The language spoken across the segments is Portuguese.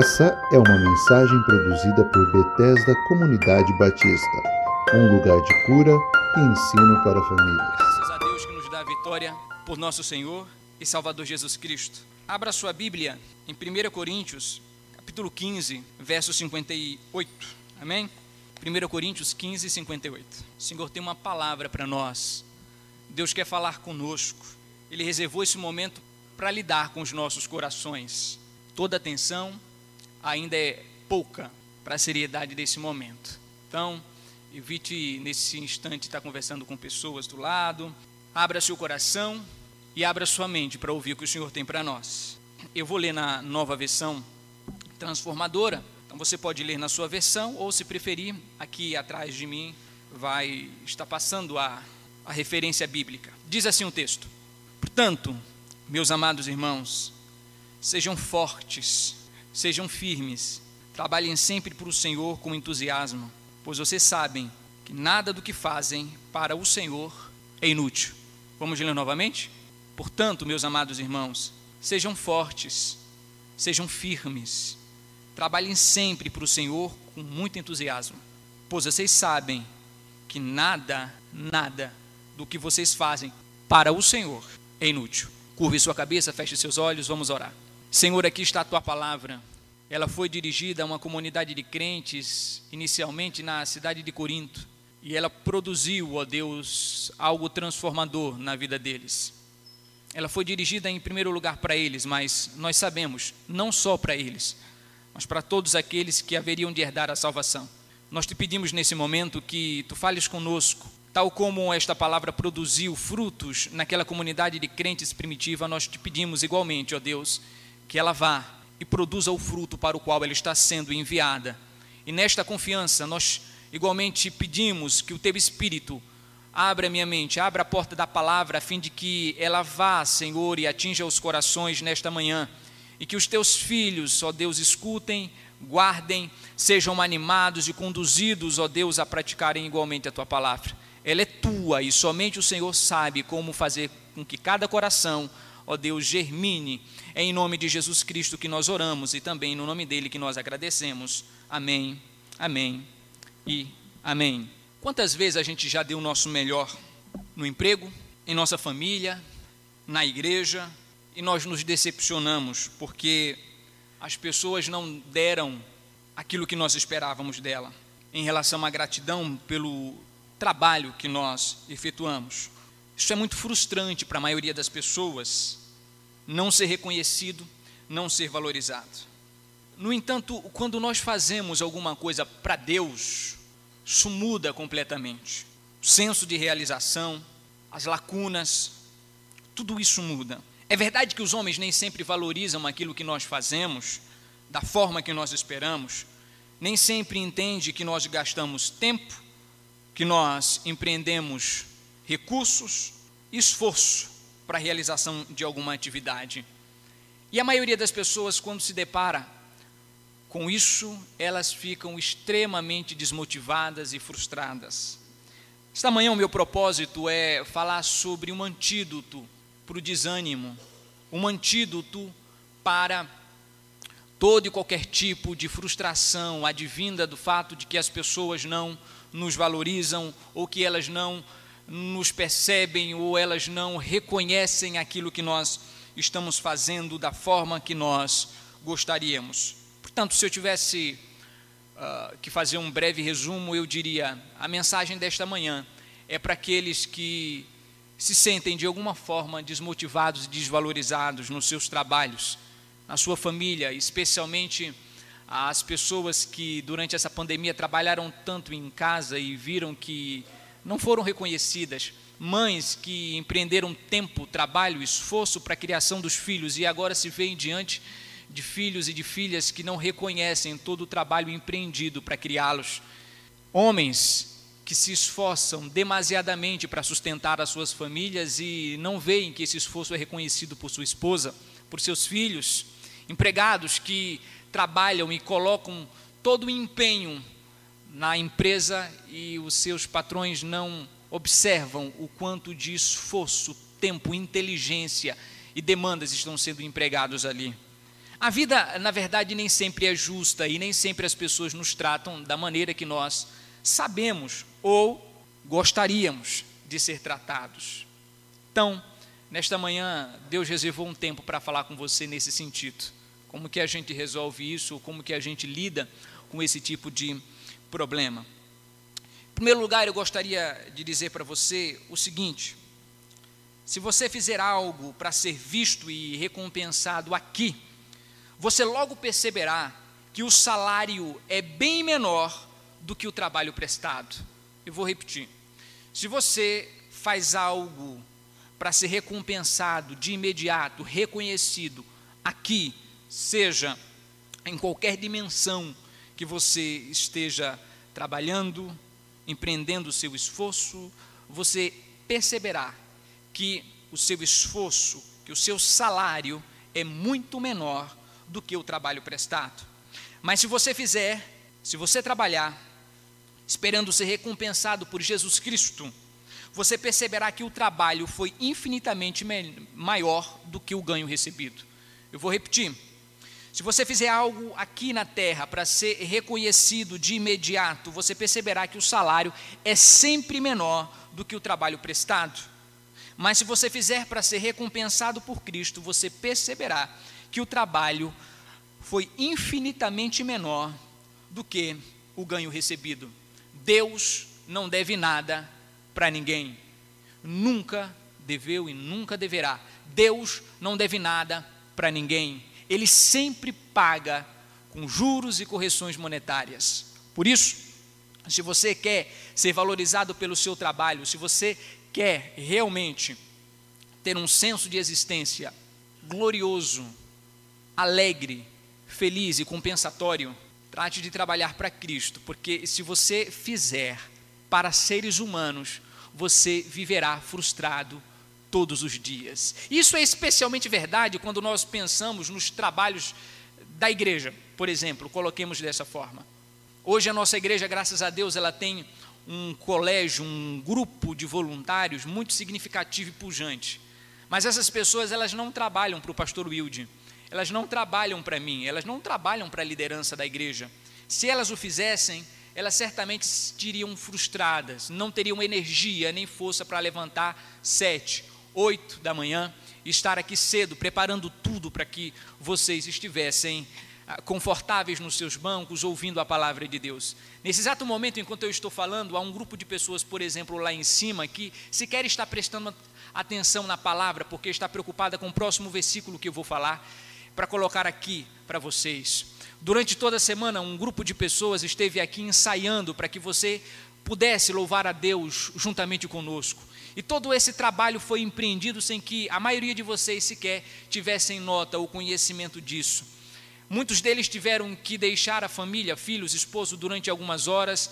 Essa é uma mensagem produzida por Bethesda Comunidade Batista, um lugar de cura e ensino para famílias. Graças a Deus que nos dá a vitória por nosso Senhor e Salvador Jesus Cristo. Abra sua Bíblia em 1 Coríntios, capítulo 15, verso 58. Amém? 1 Coríntios 15, 58. O Senhor tem uma palavra para nós. Deus quer falar conosco. Ele reservou esse momento para lidar com os nossos corações. Toda atenção ainda é pouca para a seriedade desse momento. Então, evite nesse instante estar conversando com pessoas do lado. Abra seu coração e abra sua mente para ouvir o que o Senhor tem para nós. Eu vou ler na nova versão transformadora. Então você pode ler na sua versão ou se preferir, aqui atrás de mim vai estar passando a, a referência bíblica. Diz assim o texto: Portanto, meus amados irmãos, sejam fortes, sejam firmes, trabalhem sempre para o Senhor com entusiasmo, pois vocês sabem que nada do que fazem para o Senhor é inútil. Vamos ler novamente? Portanto, meus amados irmãos, sejam fortes, sejam firmes, trabalhem sempre para o Senhor com muito entusiasmo, pois vocês sabem que nada, nada do que vocês fazem para o Senhor é inútil. Curve sua cabeça, feche seus olhos, vamos orar. Senhor, aqui está a tua palavra. Ela foi dirigida a uma comunidade de crentes, inicialmente na cidade de Corinto, e ela produziu, ó Deus, algo transformador na vida deles. Ela foi dirigida em primeiro lugar para eles, mas nós sabemos, não só para eles, mas para todos aqueles que haveriam de herdar a salvação. Nós te pedimos nesse momento que tu fales conosco, tal como esta palavra produziu frutos naquela comunidade de crentes primitiva, nós te pedimos igualmente, ó Deus, que ela vá e produza o fruto para o qual ela está sendo enviada. E nesta confiança, nós igualmente pedimos que o teu Espírito abra a minha mente, abra a porta da palavra, a fim de que ela vá, Senhor, e atinja os corações nesta manhã. E que os teus filhos, ó Deus, escutem, guardem, sejam animados e conduzidos, ó Deus, a praticarem igualmente a tua palavra. Ela é tua e somente o Senhor sabe como fazer com que cada coração, ó Deus, germine é em nome de Jesus Cristo que nós oramos e também no nome dele que nós agradecemos. Amém, amém e amém. Quantas vezes a gente já deu o nosso melhor no emprego, em nossa família, na igreja, e nós nos decepcionamos porque as pessoas não deram aquilo que nós esperávamos dela, em relação à gratidão pelo trabalho que nós efetuamos. Isso é muito frustrante para a maioria das pessoas, não ser reconhecido, não ser valorizado. No entanto, quando nós fazemos alguma coisa para Deus, isso muda completamente. O senso de realização, as lacunas, tudo isso muda. É verdade que os homens nem sempre valorizam aquilo que nós fazemos, da forma que nós esperamos, nem sempre entende que nós gastamos tempo, que nós empreendemos recursos, esforço para a realização de alguma atividade. E a maioria das pessoas, quando se depara com isso, elas ficam extremamente desmotivadas e frustradas. Esta manhã, o meu propósito é falar sobre um antídoto para o desânimo, um antídoto para todo e qualquer tipo de frustração advinda do fato de que as pessoas não nos valorizam ou que elas não nos percebem ou elas não reconhecem aquilo que nós estamos fazendo da forma que nós gostaríamos. Portanto, se eu tivesse uh, que fazer um breve resumo, eu diria: a mensagem desta manhã é para aqueles que se sentem de alguma forma desmotivados e desvalorizados nos seus trabalhos, na sua família, especialmente as pessoas que durante essa pandemia trabalharam tanto em casa e viram que não foram reconhecidas, mães que empreenderam tempo, trabalho, esforço para a criação dos filhos e agora se veem diante de filhos e de filhas que não reconhecem todo o trabalho empreendido para criá-los. Homens que se esforçam demasiadamente para sustentar as suas famílias e não veem que esse esforço é reconhecido por sua esposa, por seus filhos. Empregados que trabalham e colocam todo o empenho na empresa e os seus patrões não observam o quanto de esforço, tempo, inteligência e demandas estão sendo empregados ali. A vida, na verdade, nem sempre é justa e nem sempre as pessoas nos tratam da maneira que nós sabemos ou gostaríamos de ser tratados. Então, nesta manhã, Deus reservou um tempo para falar com você nesse sentido. Como que a gente resolve isso, como que a gente lida com esse tipo de problema. Em primeiro lugar, eu gostaria de dizer para você o seguinte: se você fizer algo para ser visto e recompensado aqui, você logo perceberá que o salário é bem menor do que o trabalho prestado. Eu vou repetir. Se você faz algo para ser recompensado de imediato, reconhecido aqui, seja em qualquer dimensão que você esteja trabalhando, empreendendo o seu esforço, você perceberá que o seu esforço, que o seu salário é muito menor do que o trabalho prestado. Mas se você fizer, se você trabalhar, esperando ser recompensado por Jesus Cristo, você perceberá que o trabalho foi infinitamente maior do que o ganho recebido. Eu vou repetir. Se você fizer algo aqui na terra para ser reconhecido de imediato, você perceberá que o salário é sempre menor do que o trabalho prestado. Mas se você fizer para ser recompensado por Cristo, você perceberá que o trabalho foi infinitamente menor do que o ganho recebido. Deus não deve nada para ninguém. Nunca deveu e nunca deverá. Deus não deve nada para ninguém. Ele sempre paga com juros e correções monetárias. Por isso, se você quer ser valorizado pelo seu trabalho, se você quer realmente ter um senso de existência glorioso, alegre, feliz e compensatório, trate de trabalhar para Cristo, porque se você fizer para seres humanos, você viverá frustrado todos os dias. Isso é especialmente verdade quando nós pensamos nos trabalhos da igreja, por exemplo, coloquemos dessa forma. Hoje a nossa igreja, graças a Deus, ela tem um colégio, um grupo de voluntários muito significativo e pujante. Mas essas pessoas, elas não trabalham para o pastor Wilde elas não trabalham para mim, elas não trabalham para a liderança da igreja. Se elas o fizessem, elas certamente estiriam frustradas, não teriam energia nem força para levantar sete, oito da manhã estar aqui cedo, preparando tudo para que vocês estivessem ah, confortáveis nos seus bancos, ouvindo a palavra de Deus. Nesse exato momento, enquanto eu estou falando, há um grupo de pessoas, por exemplo, lá em cima, que sequer está prestando atenção na palavra, porque está preocupada com o próximo versículo que eu vou falar para colocar aqui para vocês. Durante toda a semana, um grupo de pessoas esteve aqui ensaiando para que você pudesse louvar a Deus juntamente conosco. E todo esse trabalho foi empreendido sem que a maioria de vocês sequer tivessem nota ou conhecimento disso. Muitos deles tiveram que deixar a família, filhos, esposo durante algumas horas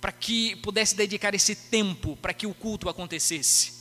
para que pudesse dedicar esse tempo para que o culto acontecesse.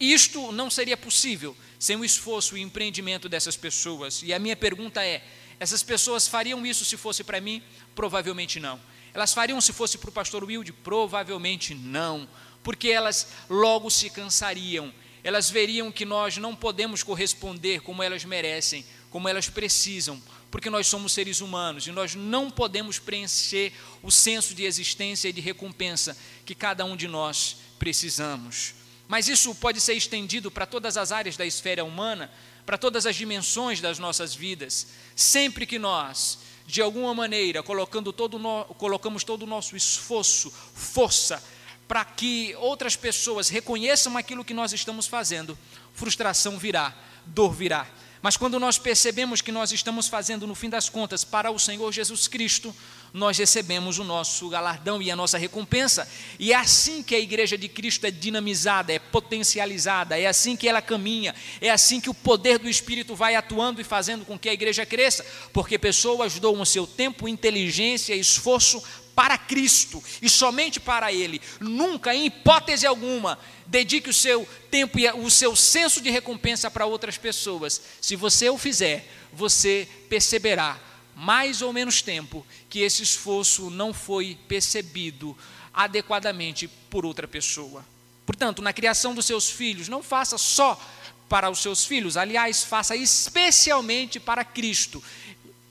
Isto não seria possível sem o esforço e empreendimento dessas pessoas. E a minha pergunta é: essas pessoas fariam isso se fosse para mim? Provavelmente não. Elas fariam se fosse para o pastor Wilde? Provavelmente não, porque elas logo se cansariam. Elas veriam que nós não podemos corresponder como elas merecem, como elas precisam, porque nós somos seres humanos e nós não podemos preencher o senso de existência e de recompensa que cada um de nós precisamos. Mas isso pode ser estendido para todas as áreas da esfera humana, para todas as dimensões das nossas vidas. Sempre que nós, de alguma maneira, colocando todo no, colocamos todo o nosso esforço, força, para que outras pessoas reconheçam aquilo que nós estamos fazendo, frustração virá, dor virá. Mas quando nós percebemos que nós estamos fazendo, no fim das contas, para o Senhor Jesus Cristo, nós recebemos o nosso galardão e a nossa recompensa. E é assim que a igreja de Cristo é dinamizada, é potencializada, é assim que ela caminha, é assim que o poder do Espírito vai atuando e fazendo com que a igreja cresça, porque pessoas doam o seu tempo, inteligência esforço para Cristo e somente para Ele. Nunca, em hipótese alguma, dedique o seu tempo e o seu senso de recompensa para outras pessoas. Se você o fizer, você perceberá, mais ou menos tempo, que esse esforço não foi percebido adequadamente por outra pessoa. Portanto, na criação dos seus filhos, não faça só para os seus filhos. Aliás, faça especialmente para Cristo.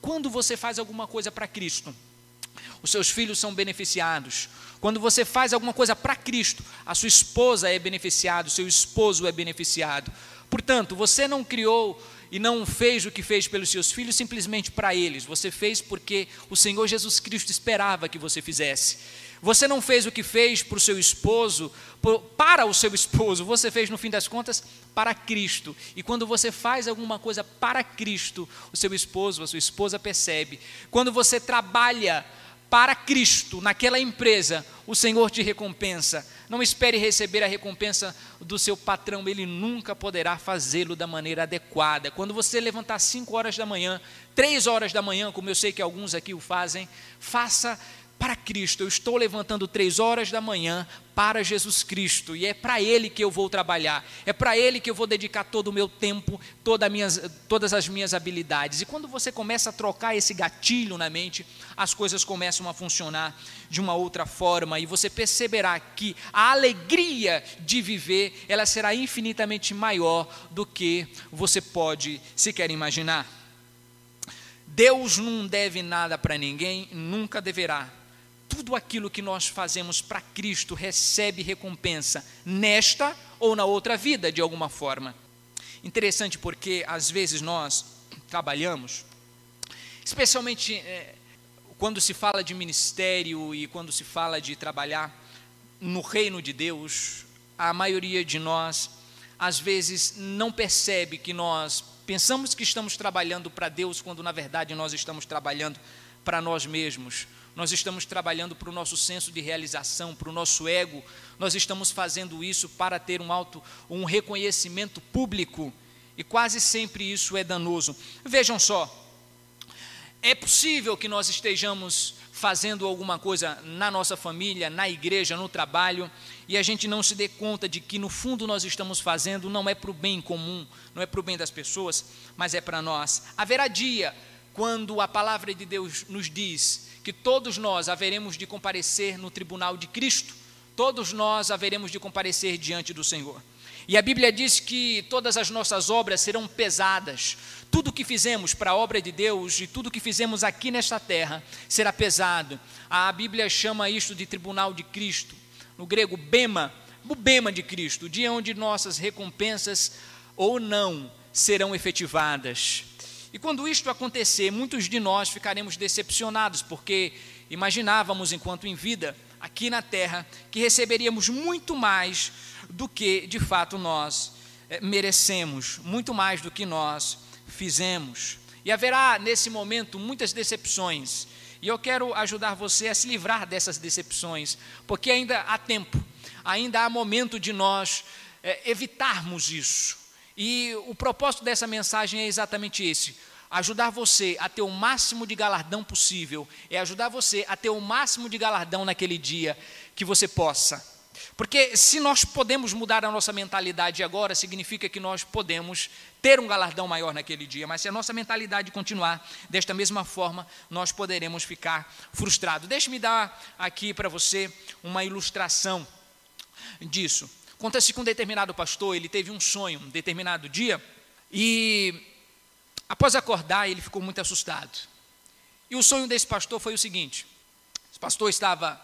Quando você faz alguma coisa para Cristo, os seus filhos são beneficiados. Quando você faz alguma coisa para Cristo, a sua esposa é beneficiada, o seu esposo é beneficiado. Portanto, você não criou e não fez o que fez pelos seus filhos simplesmente para eles, você fez porque o Senhor Jesus Cristo esperava que você fizesse. Você não fez o que fez para o seu esposo, para o seu esposo, você fez no fim das contas para Cristo. E quando você faz alguma coisa para Cristo, o seu esposo, a sua esposa percebe. Quando você trabalha para Cristo naquela empresa, o Senhor te recompensa. Não espere receber a recompensa do seu patrão, ele nunca poderá fazê-lo da maneira adequada. Quando você levantar 5 horas da manhã, 3 horas da manhã, como eu sei que alguns aqui o fazem, faça para Cristo. Eu estou levantando três horas da manhã para Jesus Cristo e é para Ele que eu vou trabalhar. É para Ele que eu vou dedicar todo o meu tempo, toda minhas, todas as minhas habilidades. E quando você começa a trocar esse gatilho na mente, as coisas começam a funcionar de uma outra forma e você perceberá que a alegria de viver ela será infinitamente maior do que você pode sequer imaginar. Deus não deve nada para ninguém, nunca deverá tudo aquilo que nós fazemos para Cristo recebe recompensa nesta ou na outra vida, de alguma forma. Interessante porque às vezes nós trabalhamos, especialmente é, quando se fala de ministério e quando se fala de trabalhar no reino de Deus, a maioria de nós às vezes não percebe que nós pensamos que estamos trabalhando para Deus quando na verdade nós estamos trabalhando para nós mesmos nós estamos trabalhando para o nosso senso de realização, para o nosso ego, nós estamos fazendo isso para ter um alto, um reconhecimento público, e quase sempre isso é danoso. Vejam só, é possível que nós estejamos fazendo alguma coisa na nossa família, na igreja, no trabalho, e a gente não se dê conta de que no fundo nós estamos fazendo não é para o bem comum, não é para o bem das pessoas, mas é para nós. Haverá dia quando a palavra de Deus nos diz que todos nós haveremos de comparecer no tribunal de Cristo, todos nós haveremos de comparecer diante do Senhor. E a Bíblia diz que todas as nossas obras serão pesadas. Tudo que fizemos para a obra de Deus e tudo que fizemos aqui nesta terra será pesado. A Bíblia chama isto de tribunal de Cristo. No grego, bema, o bema de Cristo, o dia onde nossas recompensas ou não serão efetivadas. E quando isto acontecer, muitos de nós ficaremos decepcionados, porque imaginávamos, enquanto em vida, aqui na terra, que receberíamos muito mais do que de fato nós é, merecemos, muito mais do que nós fizemos. E haverá nesse momento muitas decepções. E eu quero ajudar você a se livrar dessas decepções, porque ainda há tempo, ainda há momento de nós é, evitarmos isso. E o propósito dessa mensagem é exatamente esse: ajudar você a ter o máximo de galardão possível, é ajudar você a ter o máximo de galardão naquele dia que você possa. Porque se nós podemos mudar a nossa mentalidade agora, significa que nós podemos ter um galardão maior naquele dia. Mas se a nossa mentalidade continuar desta mesma forma, nós poderemos ficar frustrados. Deixe-me dar aqui para você uma ilustração disso. Conta-se com um determinado pastor, ele teve um sonho, um determinado dia, e após acordar, ele ficou muito assustado. E o sonho desse pastor foi o seguinte: esse pastor estava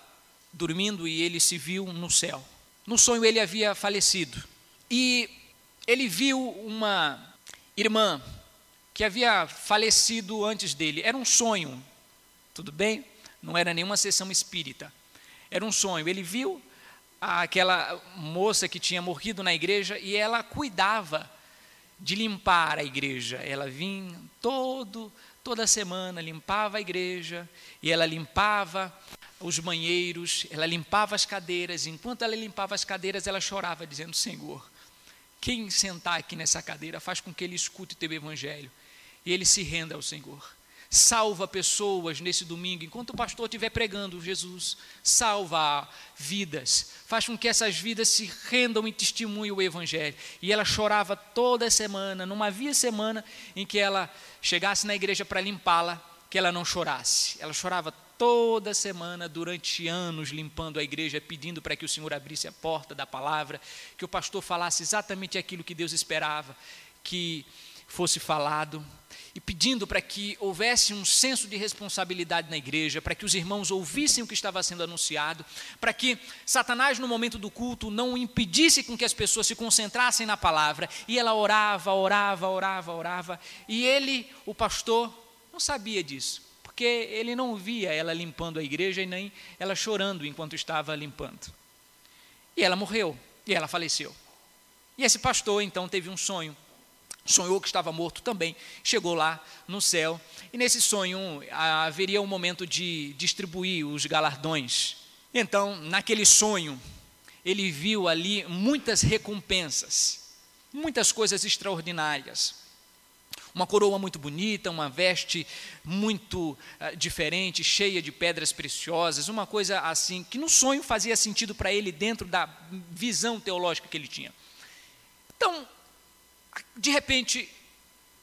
dormindo e ele se viu no céu. No sonho ele havia falecido. E ele viu uma irmã que havia falecido antes dele. Era um sonho, tudo bem? Não era nenhuma sessão espírita. Era um sonho. Ele viu aquela moça que tinha morrido na igreja e ela cuidava de limpar a igreja. Ela vinha todo toda semana limpava a igreja e ela limpava os banheiros, ela limpava as cadeiras. Enquanto ela limpava as cadeiras, ela chorava dizendo: "Senhor, quem sentar aqui nessa cadeira faz com que ele escute o teu evangelho e ele se renda ao Senhor." Salva pessoas nesse domingo, enquanto o pastor estiver pregando Jesus, salva vidas, faz com que essas vidas se rendam em testemunho o Evangelho. E ela chorava toda semana, não havia semana em que ela chegasse na igreja para limpá-la que ela não chorasse. Ela chorava toda semana, durante anos, limpando a igreja, pedindo para que o Senhor abrisse a porta da palavra, que o pastor falasse exatamente aquilo que Deus esperava que fosse falado e pedindo para que houvesse um senso de responsabilidade na igreja, para que os irmãos ouvissem o que estava sendo anunciado, para que Satanás, no momento do culto, não impedisse com que as pessoas se concentrassem na palavra. E ela orava, orava, orava, orava. E ele, o pastor, não sabia disso, porque ele não via ela limpando a igreja e nem ela chorando enquanto estava limpando. E ela morreu, e ela faleceu. E esse pastor então teve um sonho sonhou que estava morto também, chegou lá no céu, e nesse sonho haveria um momento de distribuir os galardões. Então, naquele sonho, ele viu ali muitas recompensas, muitas coisas extraordinárias. Uma coroa muito bonita, uma veste muito uh, diferente, cheia de pedras preciosas, uma coisa assim que no sonho fazia sentido para ele dentro da visão teológica que ele tinha. Então, de repente,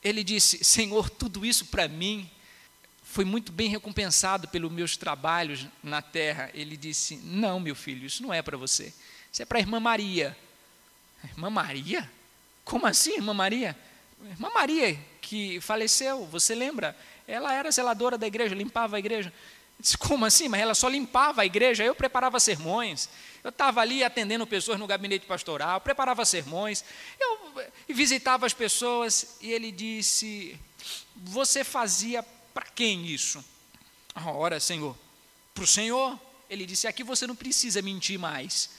ele disse: Senhor, tudo isso para mim foi muito bem recompensado pelos meus trabalhos na terra. Ele disse: Não, meu filho, isso não é para você. Isso é para a irmã Maria. Irmã Maria? Como assim, irmã Maria? Irmã Maria, que faleceu, você lembra? Ela era zeladora da igreja, limpava a igreja. Disse, como assim? Mas ela só limpava a igreja, eu preparava sermões. Eu estava ali atendendo pessoas no gabinete pastoral, preparava sermões, eu visitava as pessoas e ele disse: Você fazia para quem isso? Ora, Senhor, para o Senhor. Ele disse: Aqui você não precisa mentir mais.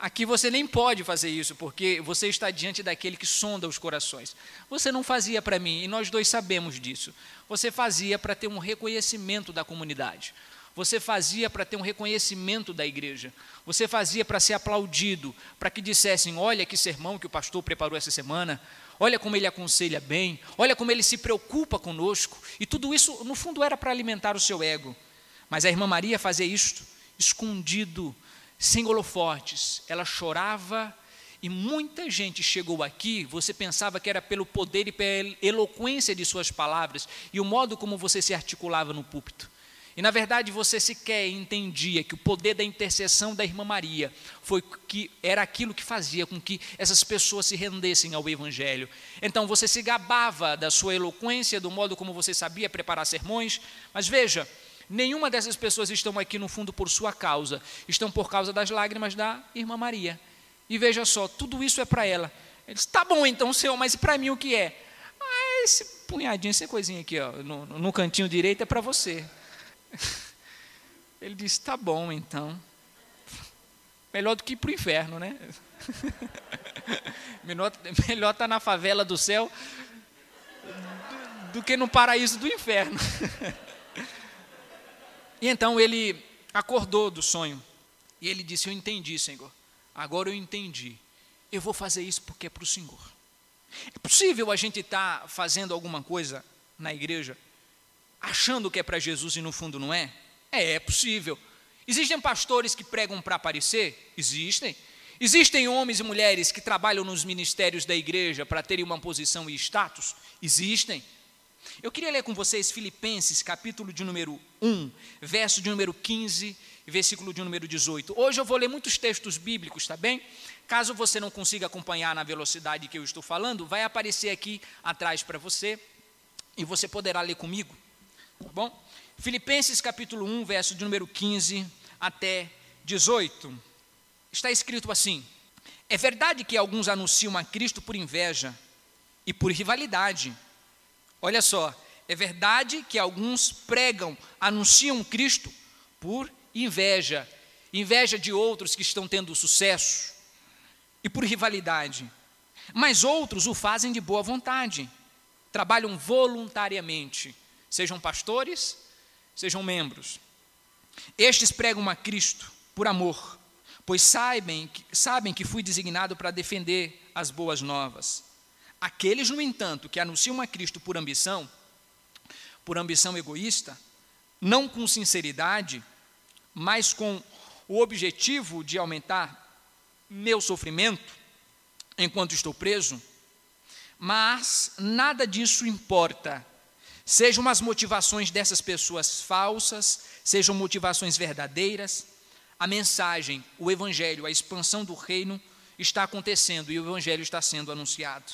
Aqui você nem pode fazer isso, porque você está diante daquele que sonda os corações. Você não fazia para mim, e nós dois sabemos disso. Você fazia para ter um reconhecimento da comunidade. Você fazia para ter um reconhecimento da igreja. Você fazia para ser aplaudido, para que dissessem: olha que sermão que o pastor preparou essa semana, olha como ele aconselha bem, olha como ele se preocupa conosco. E tudo isso, no fundo, era para alimentar o seu ego. Mas a irmã Maria fazia isto escondido sem holofotes. Ela chorava e muita gente chegou aqui, você pensava que era pelo poder e pela eloquência de suas palavras e o modo como você se articulava no púlpito. E na verdade você sequer entendia que o poder da intercessão da irmã Maria foi que era aquilo que fazia com que essas pessoas se rendessem ao evangelho. Então você se gabava da sua eloquência, do modo como você sabia preparar sermões, mas veja, Nenhuma dessas pessoas estão aqui no fundo por sua causa, estão por causa das lágrimas da irmã Maria. E veja só, tudo isso é para ela. Ele disse: tá bom então, Senhor, mas para mim o que é? Ah, esse punhadinho, essa coisinha aqui, ó, no, no cantinho direito é para você. Ele disse: tá bom então. Melhor do que ir para o inferno, né? melhor estar tá na favela do céu do, do que no paraíso do inferno. E então ele acordou do sonho e ele disse: Eu entendi, Senhor. Agora eu entendi. Eu vou fazer isso porque é para o Senhor. É possível a gente estar tá fazendo alguma coisa na igreja achando que é para Jesus e no fundo não é? É, é possível. Existem pastores que pregam para aparecer? Existem. Existem homens e mulheres que trabalham nos ministérios da igreja para terem uma posição e status? Existem. Eu queria ler com vocês Filipenses, capítulo de número 1, verso de número 15 e versículo de número 18. Hoje eu vou ler muitos textos bíblicos, tá bem? Caso você não consiga acompanhar na velocidade que eu estou falando, vai aparecer aqui atrás para você e você poderá ler comigo, tá bom? Filipenses, capítulo 1, verso de número 15 até 18. Está escrito assim: É verdade que alguns anunciam a Cristo por inveja e por rivalidade Olha só, é verdade que alguns pregam, anunciam Cristo por inveja, inveja de outros que estão tendo sucesso e por rivalidade. Mas outros o fazem de boa vontade, trabalham voluntariamente, sejam pastores, sejam membros. Estes pregam a Cristo por amor, pois sabem, sabem que fui designado para defender as boas novas. Aqueles, no entanto, que anunciam a Cristo por ambição, por ambição egoísta, não com sinceridade, mas com o objetivo de aumentar meu sofrimento enquanto estou preso, mas nada disso importa Sejam as motivações dessas pessoas falsas, sejam motivações verdadeiras, a mensagem, o evangelho, a expansão do reino está acontecendo e o evangelho está sendo anunciado.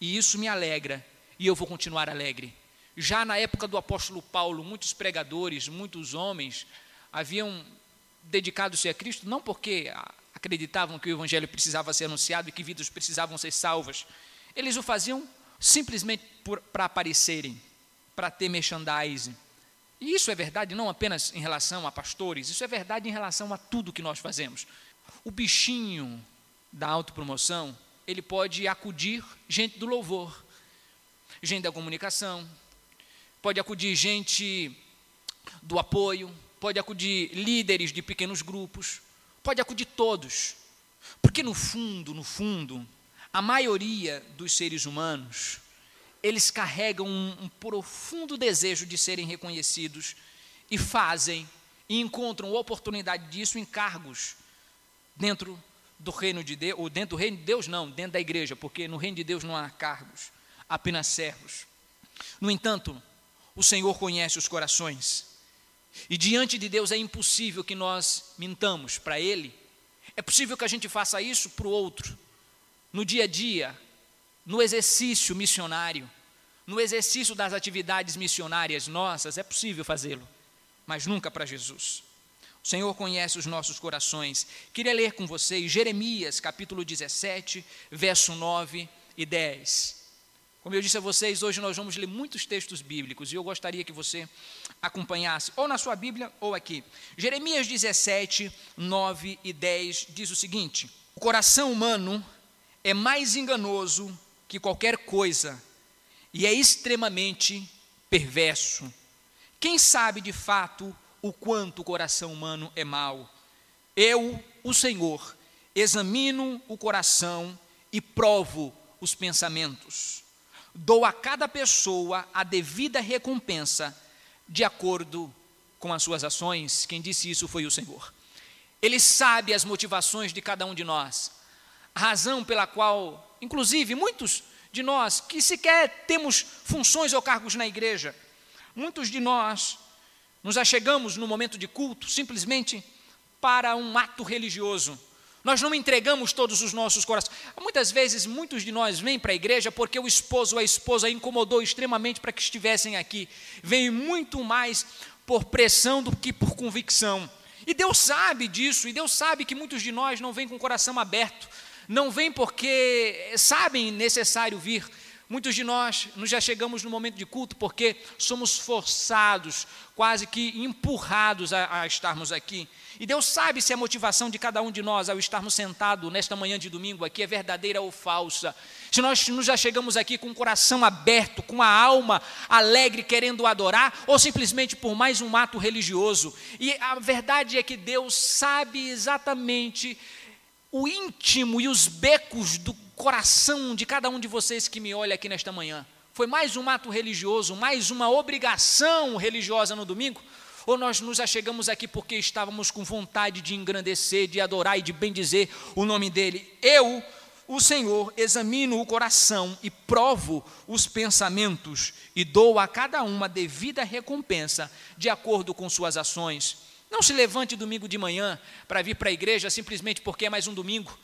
E isso me alegra e eu vou continuar alegre. Já na época do apóstolo Paulo, muitos pregadores, muitos homens haviam dedicado-se a Cristo não porque acreditavam que o evangelho precisava ser anunciado e que vidas precisavam ser salvas. Eles o faziam simplesmente para aparecerem, para ter merchandising. E isso é verdade não apenas em relação a pastores, isso é verdade em relação a tudo que nós fazemos. O bichinho da autopromoção, ele pode acudir gente do louvor, gente da comunicação, pode acudir gente do apoio, pode acudir líderes de pequenos grupos, pode acudir todos. Porque no fundo, no fundo, a maioria dos seres humanos, eles carregam um, um profundo desejo de serem reconhecidos e fazem e encontram oportunidade disso em cargos dentro do reino de Deus, ou dentro do reino de Deus não, dentro da igreja, porque no reino de Deus não há cargos, apenas servos. No entanto, o Senhor conhece os corações. E diante de Deus é impossível que nós mintamos para Ele. É possível que a gente faça isso para o outro, no dia a dia, no exercício missionário, no exercício das atividades missionárias nossas, é possível fazê-lo, mas nunca para Jesus. O Senhor conhece os nossos corações. Queria ler com vocês Jeremias, capítulo 17, verso 9 e 10. Como eu disse a vocês, hoje nós vamos ler muitos textos bíblicos e eu gostaria que você acompanhasse, ou na sua Bíblia ou aqui. Jeremias 17, 9 e 10 diz o seguinte: O coração humano é mais enganoso que qualquer coisa e é extremamente perverso. Quem sabe de fato o quanto o coração humano é mau? Eu, o Senhor, examino o coração e provo os pensamentos dou a cada pessoa a devida recompensa de acordo com as suas ações. Quem disse isso foi o Senhor. Ele sabe as motivações de cada um de nós, a razão pela qual, inclusive, muitos de nós que sequer temos funções ou cargos na igreja, muitos de nós nos achegamos no momento de culto simplesmente para um ato religioso nós não entregamos todos os nossos corações. Muitas vezes, muitos de nós vêm para a igreja porque o esposo ou a esposa incomodou extremamente para que estivessem aqui. Vêm muito mais por pressão do que por convicção. E Deus sabe disso, e Deus sabe que muitos de nós não vêm com o coração aberto, não vêm porque sabem necessário vir, Muitos de nós nos já chegamos no momento de culto porque somos forçados, quase que empurrados a, a, estarmos aqui. E Deus sabe se a motivação de cada um de nós ao estarmos sentados nesta manhã de domingo aqui é verdadeira ou falsa. Se nós nos já chegamos aqui com o coração aberto, com a alma alegre, querendo adorar, ou simplesmente por mais um ato religioso. E a verdade é que Deus sabe exatamente o íntimo e os becos do coração de cada um de vocês que me olha aqui nesta manhã? Foi mais um ato religioso, mais uma obrigação religiosa no domingo? Ou nós nos achegamos aqui porque estávamos com vontade de engrandecer, de adorar e de bendizer o nome dele? Eu, o Senhor, examino o coração e provo os pensamentos e dou a cada uma devida recompensa de acordo com suas ações. Não se levante domingo de manhã para vir para a igreja simplesmente porque é mais um domingo.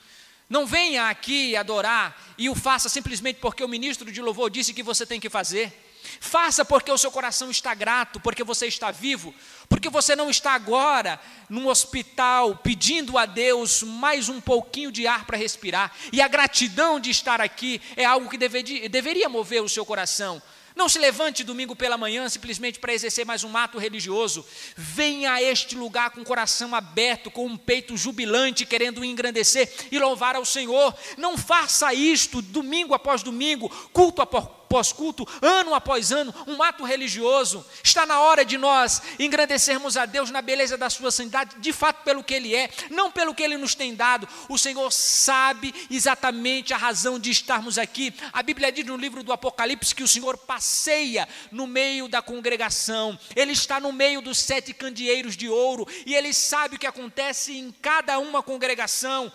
Não venha aqui adorar e o faça simplesmente porque o ministro de louvor disse que você tem que fazer. Faça porque o seu coração está grato, porque você está vivo, porque você não está agora num hospital pedindo a Deus mais um pouquinho de ar para respirar. E a gratidão de estar aqui é algo que deveria, deveria mover o seu coração. Não se levante domingo pela manhã simplesmente para exercer mais um ato religioso. Venha a este lugar com o coração aberto, com um peito jubilante, querendo engrandecer e louvar ao Senhor. Não faça isto domingo após domingo, culto após pós-culto, ano após ano, um ato religioso. Está na hora de nós engrandecermos a Deus na beleza da sua santidade, de fato pelo que Ele é, não pelo que Ele nos tem dado. O Senhor sabe exatamente a razão de estarmos aqui. A Bíblia diz no livro do Apocalipse que o Senhor passeia no meio da congregação, Ele está no meio dos sete candeeiros de ouro e Ele sabe o que acontece em cada uma congregação.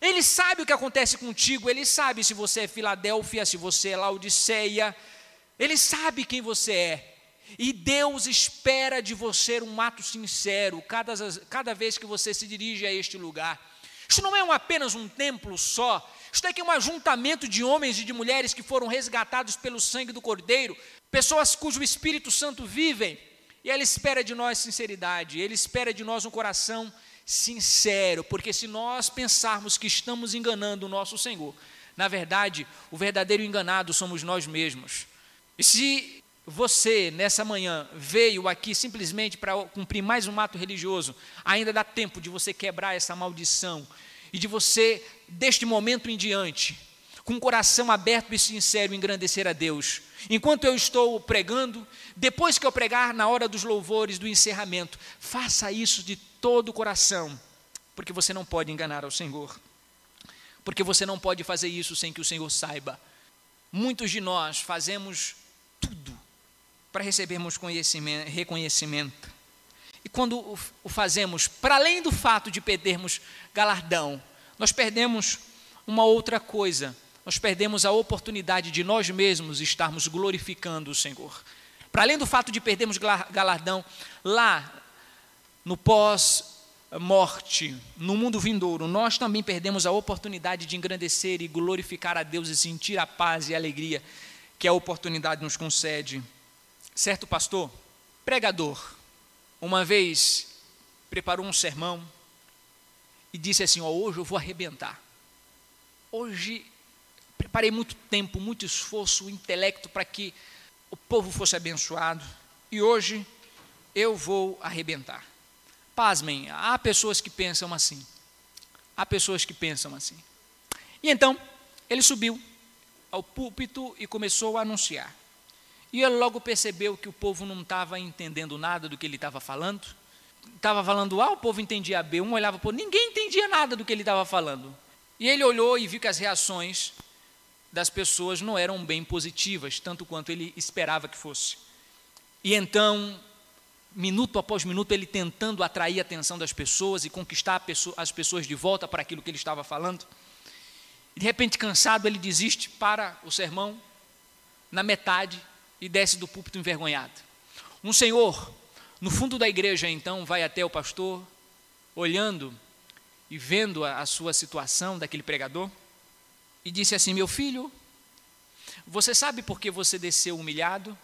Ele sabe o que acontece contigo, ele sabe se você é Filadélfia, se você é Laodiceia, ele sabe quem você é. E Deus espera de você um ato sincero cada, cada vez que você se dirige a este lugar. Isso não é um, apenas um templo só, isso daqui é um ajuntamento de homens e de mulheres que foram resgatados pelo sangue do Cordeiro, pessoas cujo Espírito Santo vivem, e Ele espera de nós sinceridade, Ele espera de nós um coração sincero, porque se nós pensarmos que estamos enganando o nosso Senhor, na verdade, o verdadeiro enganado somos nós mesmos. E se você, nessa manhã, veio aqui simplesmente para cumprir mais um ato religioso, ainda dá tempo de você quebrar essa maldição e de você, deste momento em diante, com o coração aberto e sincero, engrandecer a Deus. Enquanto eu estou pregando, depois que eu pregar, na hora dos louvores, do encerramento, faça isso de todo o coração, porque você não pode enganar ao Senhor, porque você não pode fazer isso sem que o Senhor saiba. Muitos de nós fazemos tudo para recebermos reconhecimento. E quando o fazemos, para além do fato de perdermos galardão, nós perdemos uma outra coisa. Nós perdemos a oportunidade de nós mesmos estarmos glorificando o Senhor. Para além do fato de perdermos galardão, lá no pós-morte, no mundo vindouro, nós também perdemos a oportunidade de engrandecer e glorificar a Deus e sentir a paz e a alegria que a oportunidade nos concede. Certo pastor, pregador, uma vez preparou um sermão e disse assim: ó, hoje eu vou arrebentar. Hoje preparei muito tempo, muito esforço, intelecto para que o povo fosse abençoado e hoje eu vou arrebentar. Pasmem, há pessoas que pensam assim. Há pessoas que pensam assim. E então, ele subiu ao púlpito e começou a anunciar. E ele logo percebeu que o povo não estava entendendo nada do que ele estava falando. Estava falando A, o povo entendia B, um olhava para ninguém entendia nada do que ele estava falando. E ele olhou e viu que as reações das pessoas não eram bem positivas, tanto quanto ele esperava que fosse. E então, minuto após minuto, ele tentando atrair a atenção das pessoas e conquistar as pessoas de volta para aquilo que ele estava falando. De repente, cansado, ele desiste para o sermão na metade e desce do púlpito envergonhado. Um senhor, no fundo da igreja, então, vai até o pastor, olhando e vendo a, sua situação daquele pregador, e disse assim: Meu filho, você sabe por que você desceu humilhado?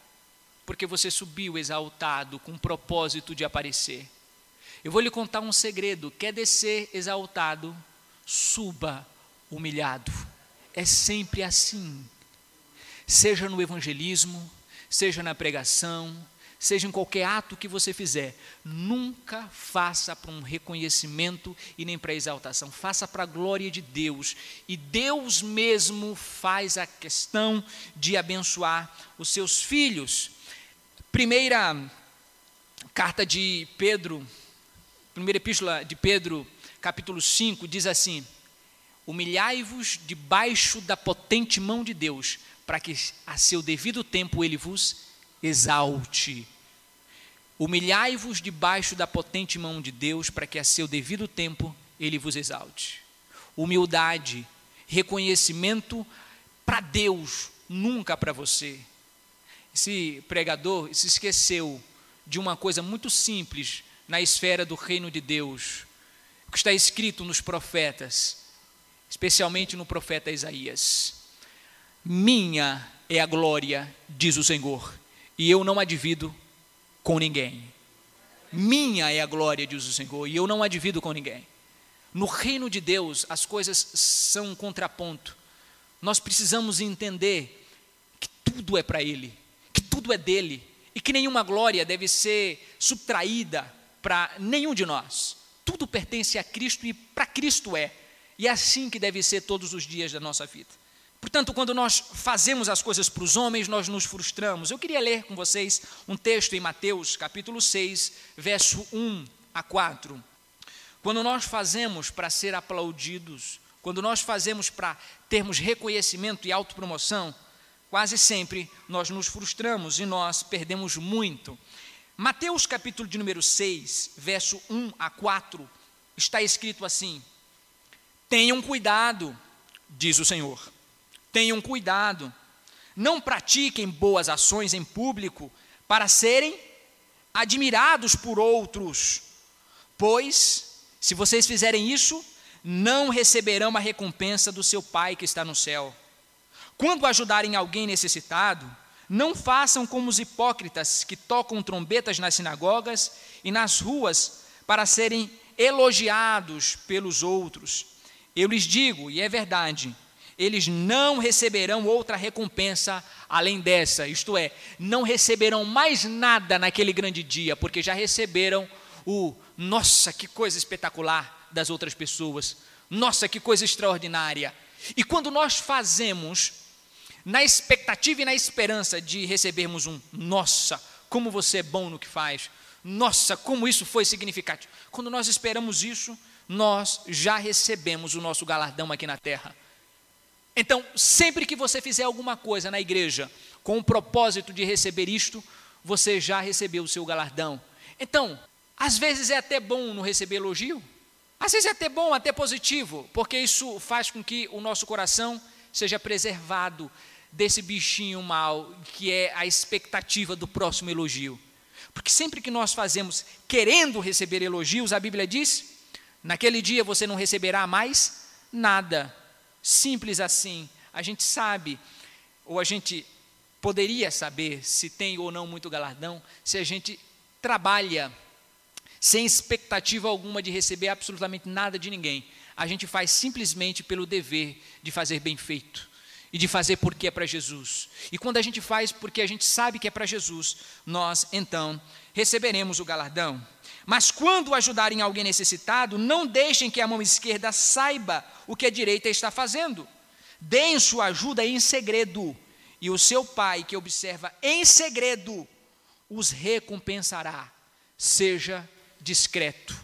Porque você subiu exaltado com o propósito de aparecer. Eu vou lhe contar um segredo: quer descer exaltado, suba humilhado. É sempre assim. Seja no evangelismo, seja na pregação, seja em qualquer ato que você fizer, nunca faça para um reconhecimento e nem para exaltação, faça para a glória de Deus. E Deus mesmo faz a questão de abençoar os seus filhos. Primeira carta de Pedro, primeira epístola de Pedro, capítulo 5, diz assim: Humilhai-vos debaixo da potente mão de Deus, para que a seu devido tempo ele vos exalte. Humilhai-vos debaixo da potente mão de Deus, para que a seu devido tempo ele vos exalte. Humildade, reconhecimento para Deus, nunca para você. Esse pregador se esqueceu de uma coisa muito simples na esfera do reino de Deus, o que está escrito nos profetas, especialmente no profeta Isaías. Minha é a glória, diz o Senhor, e eu não a divido com ninguém. Minha é a glória, diz o Senhor, e eu não a divido com ninguém. No reino de Deus, as coisas são um contraponto. Nós precisamos entender que tudo é para Ele, que tudo é dele, e que nenhuma glória deve ser subtraída para nenhum de nós. Tudo pertence a Cristo e para Cristo é. E é assim que deve ser todos os dias da nossa vida. Portanto, quando nós fazemos as coisas para os homens, nós nos frustramos. Eu queria ler com vocês um texto em Mateus, capítulo 6, verso 1 a 4. Quando nós fazemos para ser aplaudidos, quando nós fazemos para termos reconhecimento e autopromoção, quase sempre nós nos frustramos e nós perdemos muito. Mateus capítulo de número 6, verso 1 a 4, está escrito assim: Tenham cuidado, diz o Senhor Tenham cuidado. Não pratiquem boas ações em público para serem admirados por outros. Pois, se vocês fizerem isso, não receberão a recompensa do seu Pai que está no céu. Quando ajudarem alguém necessitado, não façam como os hipócritas que tocam trombetas nas sinagogas e nas ruas para serem elogiados pelos outros. Eu lhes digo, e é verdade, eles não receberão outra recompensa além dessa, isto é, não receberão mais nada naquele grande dia, porque já receberam o nossa, que coisa espetacular das outras pessoas, nossa, que coisa extraordinária. E quando nós fazemos, na expectativa e na esperança de recebermos um nossa, como você é bom no que faz, nossa, como isso foi significativo. Quando nós esperamos isso, nós já recebemos o nosso galardão aqui na terra. Então, sempre que você fizer alguma coisa na igreja com o propósito de receber isto, você já recebeu o seu galardão. Então, às vezes é até bom não receber elogio, às vezes é até bom, até positivo, porque isso faz com que o nosso coração seja preservado desse bichinho mal, que é a expectativa do próximo elogio. Porque sempre que nós fazemos querendo receber elogios, a Bíblia diz: naquele dia você não receberá mais nada. Simples assim. A gente sabe, ou a gente poderia saber se tem ou não muito galardão, se a gente trabalha sem expectativa alguma de receber absolutamente nada de ninguém. A gente faz simplesmente pelo dever de fazer bem feito e de fazer porque é para Jesus. E quando a gente faz porque a gente sabe que é para Jesus, nós então receberemos o galardão. Mas quando ajudarem alguém necessitado, não deixem que a mão esquerda saiba o que a direita está fazendo. Deem sua ajuda em segredo, e o seu pai, que observa em segredo, os recompensará. Seja discreto.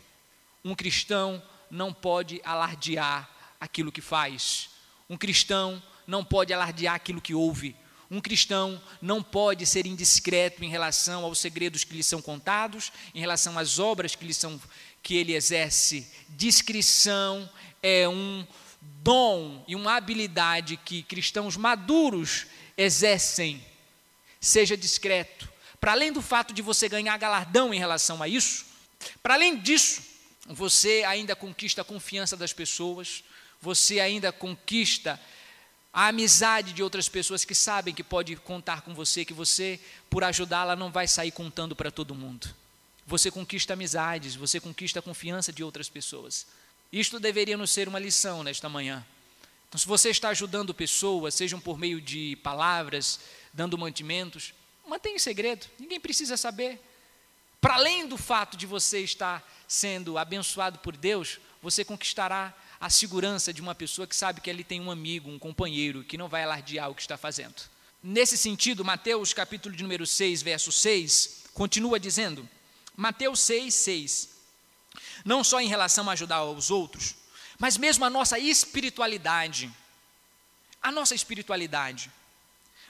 Um cristão não pode alardear aquilo que faz. Um cristão não pode alardear aquilo que ouve. Um cristão não pode ser indiscreto em relação aos segredos que lhe são contados, em relação às obras que, lhe são, que ele exerce. Discrição é um dom e uma habilidade que cristãos maduros exercem. Seja discreto. Para além do fato de você ganhar galardão em relação a isso, para além disso, você ainda conquista a confiança das pessoas, você ainda conquista a amizade de outras pessoas que sabem que pode contar com você, que você, por ajudá-la, não vai sair contando para todo mundo. Você conquista amizades, você conquista a confiança de outras pessoas. Isto deveria nos ser uma lição nesta manhã. Então, se você está ajudando pessoas, sejam por meio de palavras, dando mantimentos, mantenha em segredo, ninguém precisa saber. Para além do fato de você estar sendo abençoado por Deus, você conquistará a segurança de uma pessoa que sabe que ele tem um amigo, um companheiro, que não vai alardear o que está fazendo. Nesse sentido, Mateus capítulo de número 6, verso 6, continua dizendo, Mateus 6, 6, não só em relação a ajudar aos outros, mas mesmo a nossa espiritualidade, a nossa espiritualidade.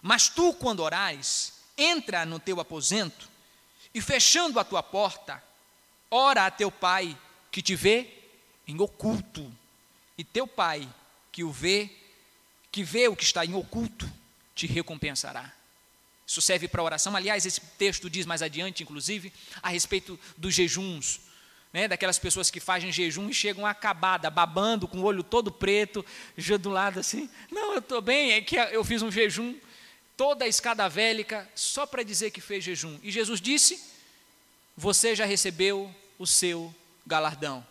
Mas tu, quando orais, entra no teu aposento e fechando a tua porta, ora a teu pai que te vê em oculto e teu pai, que o vê, que vê o que está em oculto, te recompensará. Isso serve para oração. Aliás, esse texto diz mais adiante, inclusive, a respeito dos jejuns. Né, daquelas pessoas que fazem jejum e chegam acabada, babando, com o olho todo preto, já do lado assim. Não, eu estou bem, é que eu fiz um jejum, toda a escada vélica, só para dizer que fez jejum. E Jesus disse: Você já recebeu o seu galardão.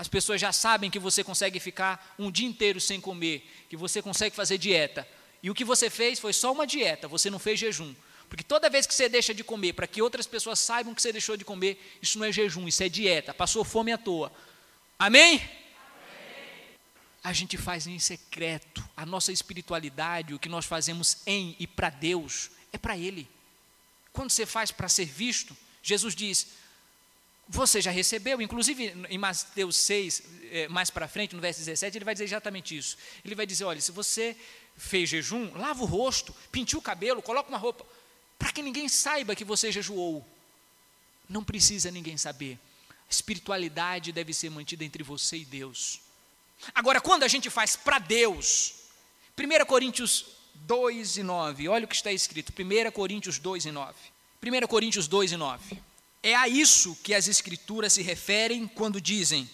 As pessoas já sabem que você consegue ficar um dia inteiro sem comer, que você consegue fazer dieta. E o que você fez foi só uma dieta, você não fez jejum. Porque toda vez que você deixa de comer, para que outras pessoas saibam que você deixou de comer, isso não é jejum, isso é dieta. Passou fome à toa. Amém? Amém? A gente faz em secreto. A nossa espiritualidade, o que nós fazemos em e para Deus, é para Ele. Quando você faz para ser visto, Jesus diz: você já recebeu, inclusive em Mateus 6, é, mais para frente, no verso 17, ele vai dizer exatamente isso. Ele vai dizer: olha, se você fez jejum, lava o rosto, pinte o cabelo, coloca uma roupa, para que ninguém saiba que você jejuou. Não precisa ninguém saber. A espiritualidade deve ser mantida entre você e Deus. Agora, quando a gente faz para Deus, 1 Coríntios 2 e 9, olha o que está escrito, 1 Coríntios 2 e 9. 1 Coríntios 2 e 9. É a isso que as Escrituras se referem quando dizem: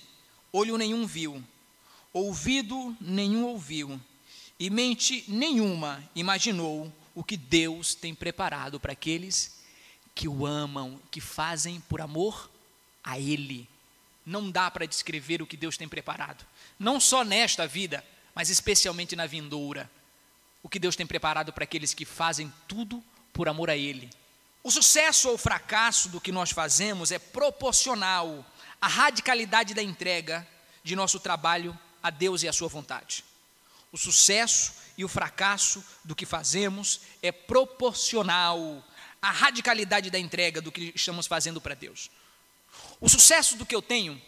olho nenhum viu, ouvido nenhum ouviu, e mente nenhuma imaginou o que Deus tem preparado para aqueles que o amam, que fazem por amor a Ele. Não dá para descrever o que Deus tem preparado, não só nesta vida, mas especialmente na vindoura. O que Deus tem preparado para aqueles que fazem tudo por amor a Ele. O sucesso ou fracasso do que nós fazemos é proporcional à radicalidade da entrega de nosso trabalho a Deus e à Sua vontade. O sucesso e o fracasso do que fazemos é proporcional à radicalidade da entrega do que estamos fazendo para Deus. O sucesso do que eu tenho,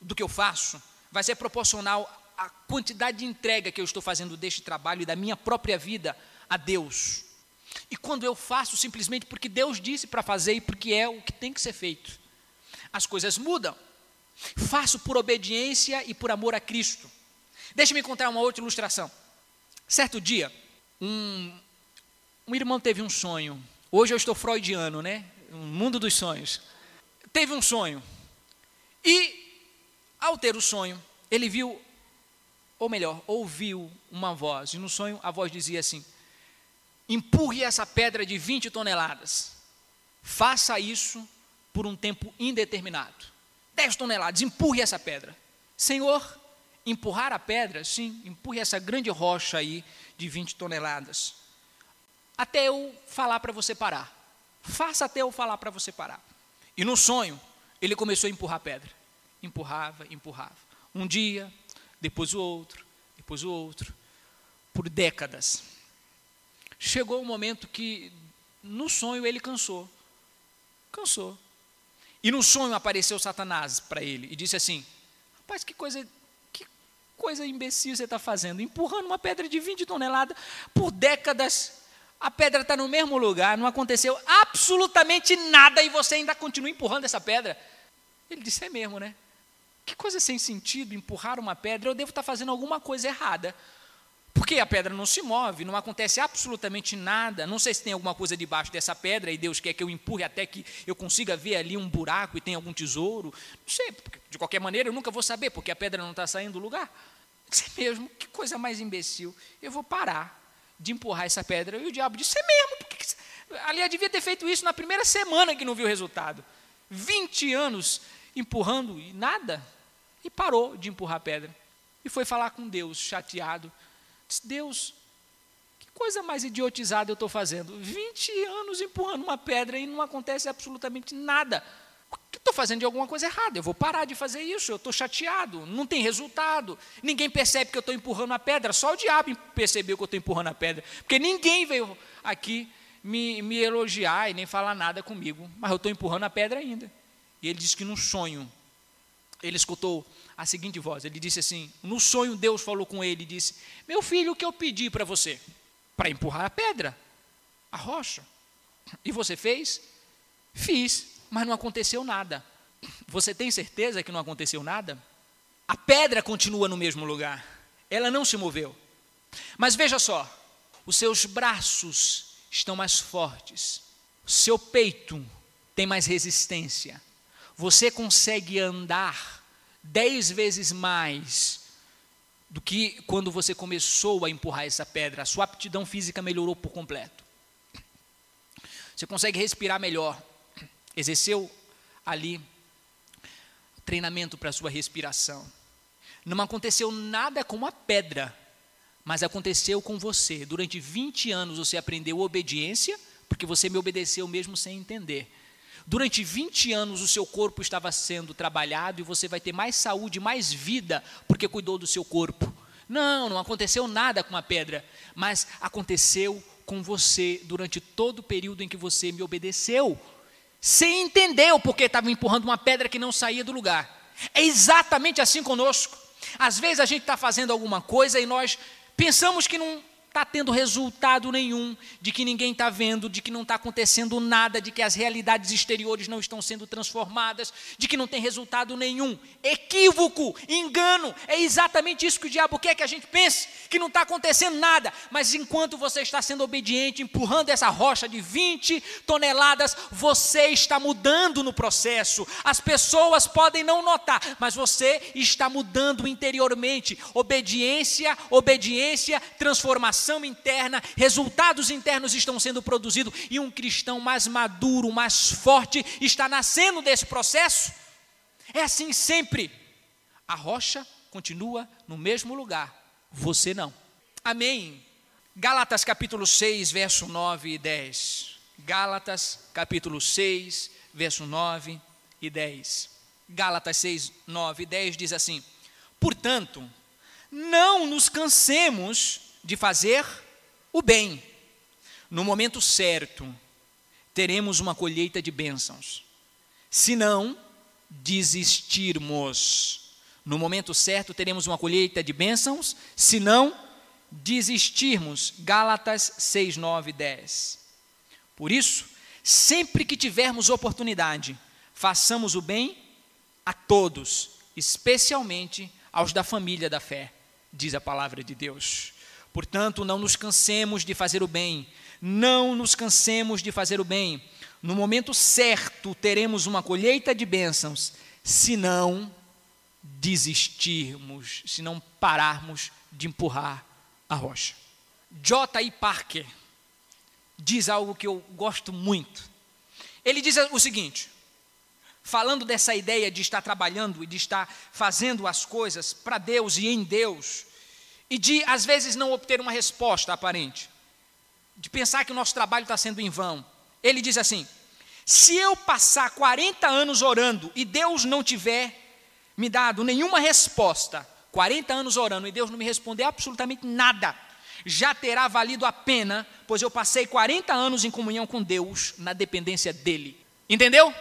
do que eu faço, vai ser proporcional à quantidade de entrega que eu estou fazendo deste trabalho e da minha própria vida a Deus. E quando eu faço simplesmente porque Deus disse para fazer e porque é o que tem que ser feito, as coisas mudam. Faço por obediência e por amor a Cristo. Deixe-me contar uma outra ilustração. Certo dia, um, um irmão teve um sonho. Hoje eu estou freudiano, né? Um mundo dos sonhos. Teve um sonho. E, ao ter o sonho, ele viu, ou melhor, ouviu uma voz. E no sonho a voz dizia assim: empurre essa pedra de 20 toneladas. Faça isso por um tempo indeterminado. 10 toneladas, empurre essa pedra. Senhor, empurrar a pedra, sim, empurre essa grande rocha aí de 20 toneladas. Até eu falar para você parar. Faça até eu falar para você parar. E no sonho, ele começou a empurrar a pedra. Empurrava, empurrava. Um dia, depois o outro, depois o outro, por décadas. Chegou um momento que, no sonho, ele cansou. Cansou. E no sonho apareceu Satanás para ele e disse assim: Rapaz, que coisa, que coisa imbecil você está fazendo, empurrando uma pedra de 20 toneladas por décadas. A pedra está no mesmo lugar, não aconteceu absolutamente nada e você ainda continua empurrando essa pedra. Ele disse: É mesmo, né? Que coisa sem sentido empurrar uma pedra, eu devo estar tá fazendo alguma coisa errada. Porque a pedra não se move, não acontece absolutamente nada. Não sei se tem alguma coisa debaixo dessa pedra e Deus quer que eu empurre até que eu consiga ver ali um buraco e tem algum tesouro. Não sei, de qualquer maneira eu nunca vou saber, porque a pedra não está saindo do lugar. Isso é mesmo, que coisa mais imbecil. Eu vou parar de empurrar essa pedra. E o diabo disse: é mesmo, porque aliás, devia ter feito isso na primeira semana que não viu o resultado. 20 anos empurrando e nada. E parou de empurrar a pedra. E foi falar com Deus, chateado Disse, Deus, que coisa mais idiotizada eu estou fazendo? 20 anos empurrando uma pedra e não acontece absolutamente nada. Estou fazendo de alguma coisa errada, eu vou parar de fazer isso, eu estou chateado, não tem resultado, ninguém percebe que eu estou empurrando a pedra, só o diabo percebeu que eu estou empurrando a pedra, porque ninguém veio aqui me, me elogiar e nem falar nada comigo, mas eu estou empurrando a pedra ainda. E ele disse que num sonho, ele escutou a seguinte voz: ele disse assim, no sonho Deus falou com ele e disse: Meu filho, o que eu pedi para você? Para empurrar a pedra, a rocha. E você fez? Fiz, mas não aconteceu nada. Você tem certeza que não aconteceu nada? A pedra continua no mesmo lugar, ela não se moveu. Mas veja só, os seus braços estão mais fortes, seu peito tem mais resistência, você consegue andar dez vezes mais do que quando você começou a empurrar essa pedra. A sua aptidão física melhorou por completo. Você consegue respirar melhor. Exerceu ali treinamento para a sua respiração. Não aconteceu nada com a pedra, mas aconteceu com você. Durante 20 anos você aprendeu obediência, porque você me obedeceu mesmo sem entender. Durante 20 anos o seu corpo estava sendo trabalhado e você vai ter mais saúde, mais vida, porque cuidou do seu corpo. Não, não aconteceu nada com a pedra, mas aconteceu com você durante todo o período em que você me obedeceu, sem entender o porquê estava empurrando uma pedra que não saía do lugar. É exatamente assim conosco. Às vezes a gente está fazendo alguma coisa e nós pensamos que não está tendo resultado nenhum, de que ninguém está vendo, de que não está acontecendo nada, de que as realidades exteriores não estão sendo transformadas, de que não tem resultado nenhum. Equívoco, engano, é exatamente isso que o diabo quer que a gente pense, que não está acontecendo nada, mas enquanto você está sendo obediente, empurrando essa rocha de 20 toneladas, você está mudando no processo. As pessoas podem não notar, mas você está mudando interiormente. Obediência, obediência, transformação transformação interna, resultados internos estão sendo produzidos e um cristão mais maduro, mais forte está nascendo desse processo. É assim sempre. A rocha continua no mesmo lugar, você não. Amém. Gálatas capítulo 6, verso 9 e 10. Gálatas capítulo 6, verso 9 e 10. Gálatas 6, 9 e 10 diz assim: Portanto, não nos cansemos de fazer o bem. No momento certo, teremos uma colheita de bênçãos. Se não desistirmos, no momento certo teremos uma colheita de bênçãos, se não desistirmos. Gálatas 6, 9 e 10. Por isso, sempre que tivermos oportunidade, façamos o bem a todos, especialmente aos da família da fé, diz a palavra de Deus. Portanto, não nos cansemos de fazer o bem, não nos cansemos de fazer o bem. No momento certo teremos uma colheita de bênçãos, se não desistirmos, se não pararmos de empurrar a rocha. J.I. Parker diz algo que eu gosto muito. Ele diz o seguinte: falando dessa ideia de estar trabalhando e de estar fazendo as coisas para Deus e em Deus, e de, às vezes, não obter uma resposta aparente, de pensar que o nosso trabalho está sendo em vão. Ele diz assim: se eu passar 40 anos orando e Deus não tiver me dado nenhuma resposta, 40 anos orando e Deus não me responder absolutamente nada, já terá valido a pena, pois eu passei 40 anos em comunhão com Deus, na dependência dEle. Entendeu?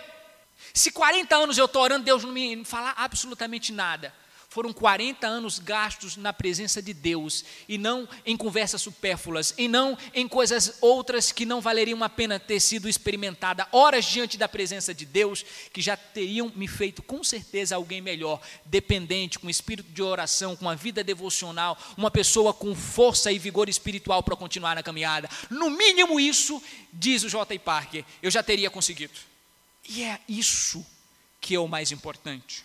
Se 40 anos eu estou orando, Deus não me falar absolutamente nada, foram 40 anos gastos na presença de Deus, e não em conversas supérfluas, e não em coisas outras que não valeriam a pena ter sido experimentada, horas diante da presença de Deus, que já teriam me feito com certeza alguém melhor, dependente, com espírito de oração, com uma vida devocional, uma pessoa com força e vigor espiritual para continuar na caminhada. No mínimo isso, diz o J. Parker, eu já teria conseguido. E é isso que é o mais importante.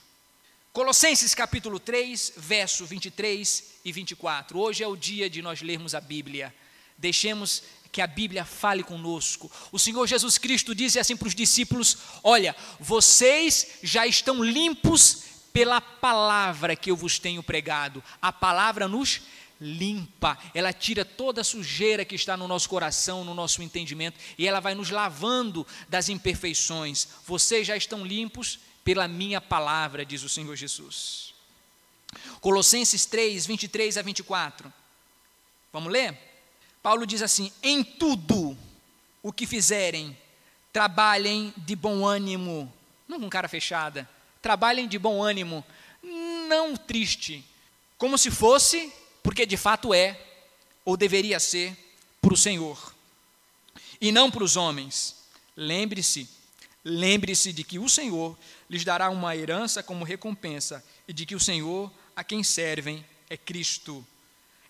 Colossenses capítulo 3, verso 23 e 24. Hoje é o dia de nós lermos a Bíblia. Deixemos que a Bíblia fale conosco. O Senhor Jesus Cristo disse assim para os discípulos: Olha, vocês já estão limpos pela palavra que eu vos tenho pregado. A palavra nos limpa, ela tira toda a sujeira que está no nosso coração, no nosso entendimento, e ela vai nos lavando das imperfeições. Vocês já estão limpos pela minha palavra, diz o Senhor Jesus. Colossenses 3, 23 a 24. Vamos ler? Paulo diz assim: Em tudo o que fizerem, trabalhem de bom ânimo, não com cara fechada, trabalhem de bom ânimo, não triste, como se fosse, porque de fato é, ou deveria ser, para o Senhor, e não para os homens. Lembre-se, lembre-se de que o Senhor lhes dará uma herança como recompensa, e de que o Senhor a quem servem é Cristo.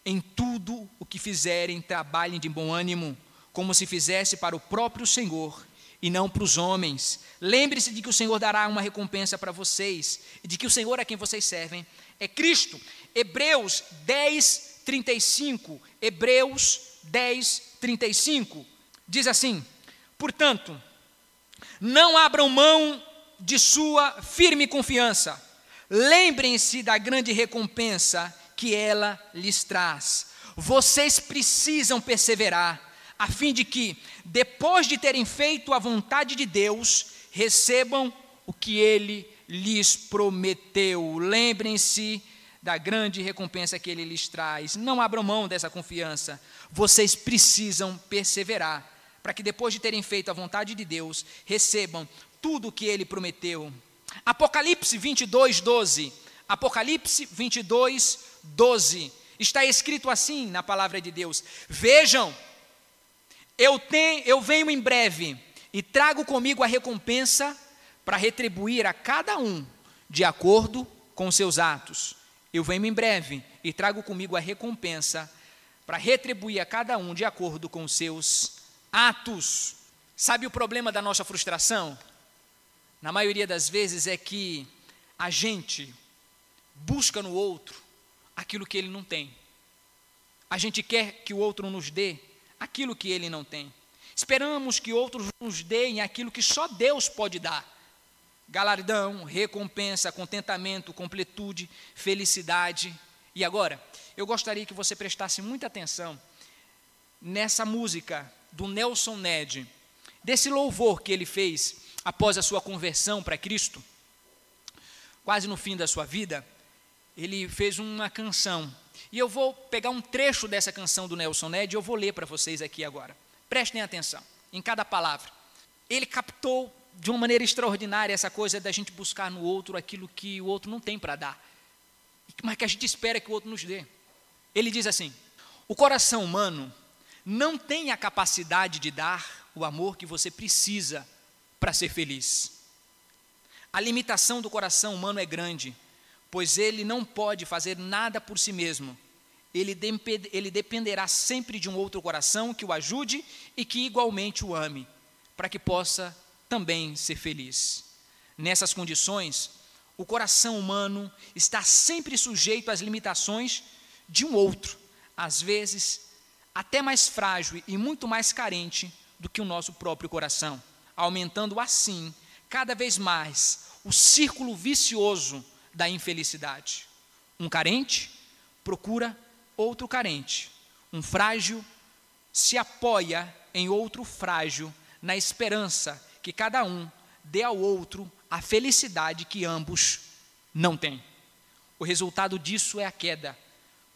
Em tudo o que fizerem, trabalhem de bom ânimo, como se fizesse para o próprio Senhor e não para os homens. Lembre-se de que o Senhor dará uma recompensa para vocês, e de que o Senhor a quem vocês servem é Cristo. Hebreus 10, 35. Hebreus 10, 35. Diz assim: Portanto, não abram mão de sua firme confiança. Lembrem-se da grande recompensa que ela lhes traz. Vocês precisam perseverar, a fim de que, depois de terem feito a vontade de Deus, recebam o que ele lhes prometeu. Lembrem-se da grande recompensa que ele lhes traz. Não abram mão dessa confiança. Vocês precisam perseverar, para que depois de terem feito a vontade de Deus, recebam tudo o que ele prometeu. Apocalipse 22, 12. Apocalipse 22, 12. Está escrito assim na palavra de Deus: Vejam, eu, tenho, eu venho em breve e trago comigo a recompensa para retribuir a cada um de acordo com seus atos. Eu venho em breve e trago comigo a recompensa para retribuir a cada um de acordo com seus atos. Sabe o problema da nossa frustração? Na maioria das vezes é que a gente busca no outro aquilo que ele não tem. A gente quer que o outro nos dê aquilo que ele não tem. Esperamos que outros nos deem aquilo que só Deus pode dar: galardão, recompensa, contentamento, completude, felicidade. E agora, eu gostaria que você prestasse muita atenção nessa música do Nelson Ned, desse louvor que ele fez após a sua conversão para Cristo, quase no fim da sua vida ele fez uma canção. E eu vou pegar um trecho dessa canção do Nelson Ned e eu vou ler para vocês aqui agora. Prestem atenção em cada palavra. Ele captou de uma maneira extraordinária essa coisa da gente buscar no outro aquilo que o outro não tem para dar, mas que a gente espera que o outro nos dê. Ele diz assim: o coração humano não tem a capacidade de dar o amor que você precisa para ser feliz. A limitação do coração humano é grande pois ele não pode fazer nada por si mesmo. Ele, ele dependerá sempre de um outro coração que o ajude e que igualmente o ame, para que possa também ser feliz. Nessas condições, o coração humano está sempre sujeito às limitações de um outro, às vezes até mais frágil e muito mais carente do que o nosso próprio coração, aumentando assim cada vez mais o círculo vicioso da infelicidade. Um carente procura outro carente. Um frágil se apoia em outro frágil, na esperança que cada um dê ao outro a felicidade que ambos não têm. O resultado disso é a queda,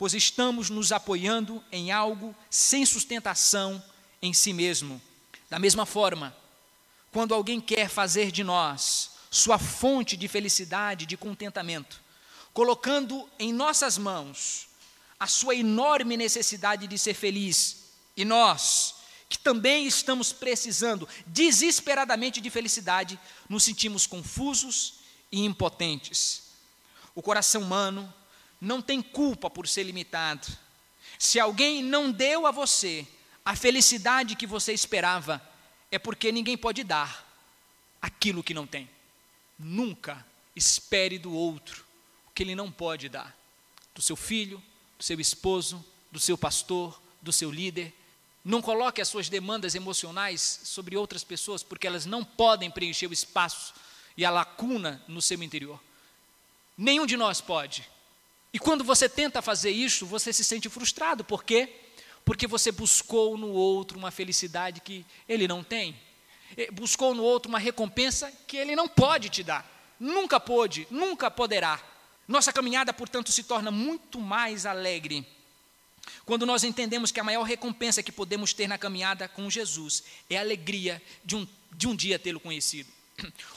pois estamos nos apoiando em algo sem sustentação em si mesmo. Da mesma forma, quando alguém quer fazer de nós sua fonte de felicidade, de contentamento, colocando em nossas mãos a sua enorme necessidade de ser feliz, e nós, que também estamos precisando desesperadamente de felicidade, nos sentimos confusos e impotentes. O coração humano não tem culpa por ser limitado. Se alguém não deu a você a felicidade que você esperava, é porque ninguém pode dar aquilo que não tem. Nunca espere do outro o que ele não pode dar. Do seu filho, do seu esposo, do seu pastor, do seu líder. Não coloque as suas demandas emocionais sobre outras pessoas, porque elas não podem preencher o espaço e a lacuna no seu interior. Nenhum de nós pode. E quando você tenta fazer isso, você se sente frustrado. Por quê? Porque você buscou no outro uma felicidade que ele não tem. Buscou no outro uma recompensa que ele não pode te dar, nunca pôde, nunca poderá. Nossa caminhada, portanto, se torna muito mais alegre quando nós entendemos que a maior recompensa que podemos ter na caminhada com Jesus é a alegria de um, de um dia tê-lo conhecido.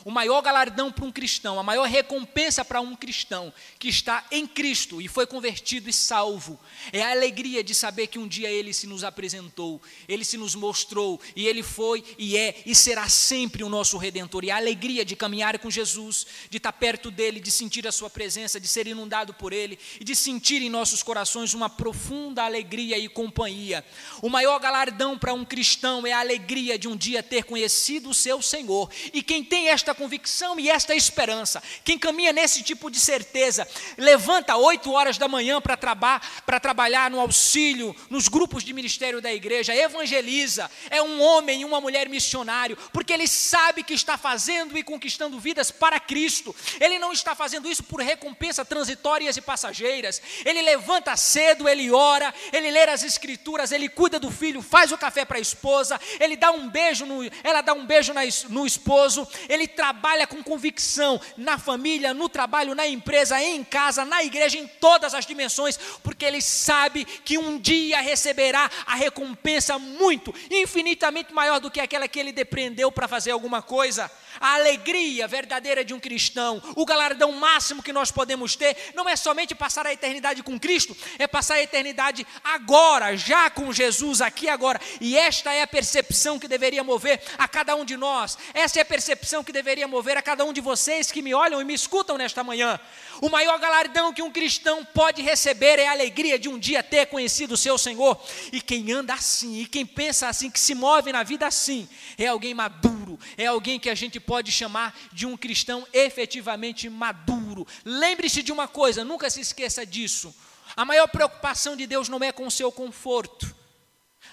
O maior galardão para um cristão, a maior recompensa para um cristão que está em Cristo e foi convertido e salvo, é a alegria de saber que um dia ele se nos apresentou, ele se nos mostrou e ele foi e é e será sempre o nosso redentor. E a alegria de caminhar com Jesus, de estar perto dele, de sentir a sua presença, de ser inundado por ele e de sentir em nossos corações uma profunda alegria e companhia. O maior galardão para um cristão é a alegria de um dia ter conhecido o seu Senhor. E quem tem tem esta convicção e esta esperança, quem caminha nesse tipo de certeza, levanta oito horas da manhã para traba trabalhar no auxílio, nos grupos de ministério da igreja, evangeliza, é um homem e uma mulher missionário, porque ele sabe que está fazendo e conquistando vidas para Cristo, ele não está fazendo isso por recompensa transitórias e passageiras, ele levanta cedo, ele ora, ele lê as escrituras, ele cuida do filho, faz o café para a esposa, ele dá um beijo, no, ela dá um beijo no esposo, ele trabalha com convicção na família, no trabalho, na empresa, em casa, na igreja, em todas as dimensões, porque ele sabe que um dia receberá a recompensa muito, infinitamente maior do que aquela que ele depreendeu para fazer alguma coisa. A alegria verdadeira de um cristão, o galardão máximo que nós podemos ter, não é somente passar a eternidade com Cristo, é passar a eternidade agora, já com Jesus, aqui agora. E esta é a percepção que deveria mover a cada um de nós, essa é a percepção que deveria mover a cada um de vocês que me olham e me escutam nesta manhã. O maior galardão que um cristão pode receber é a alegria de um dia ter conhecido o seu Senhor. E quem anda assim, e quem pensa assim, que se move na vida assim, é alguém maduro, é alguém que a gente pode chamar de um cristão efetivamente maduro. Lembre-se de uma coisa, nunca se esqueça disso. A maior preocupação de Deus não é com o seu conforto.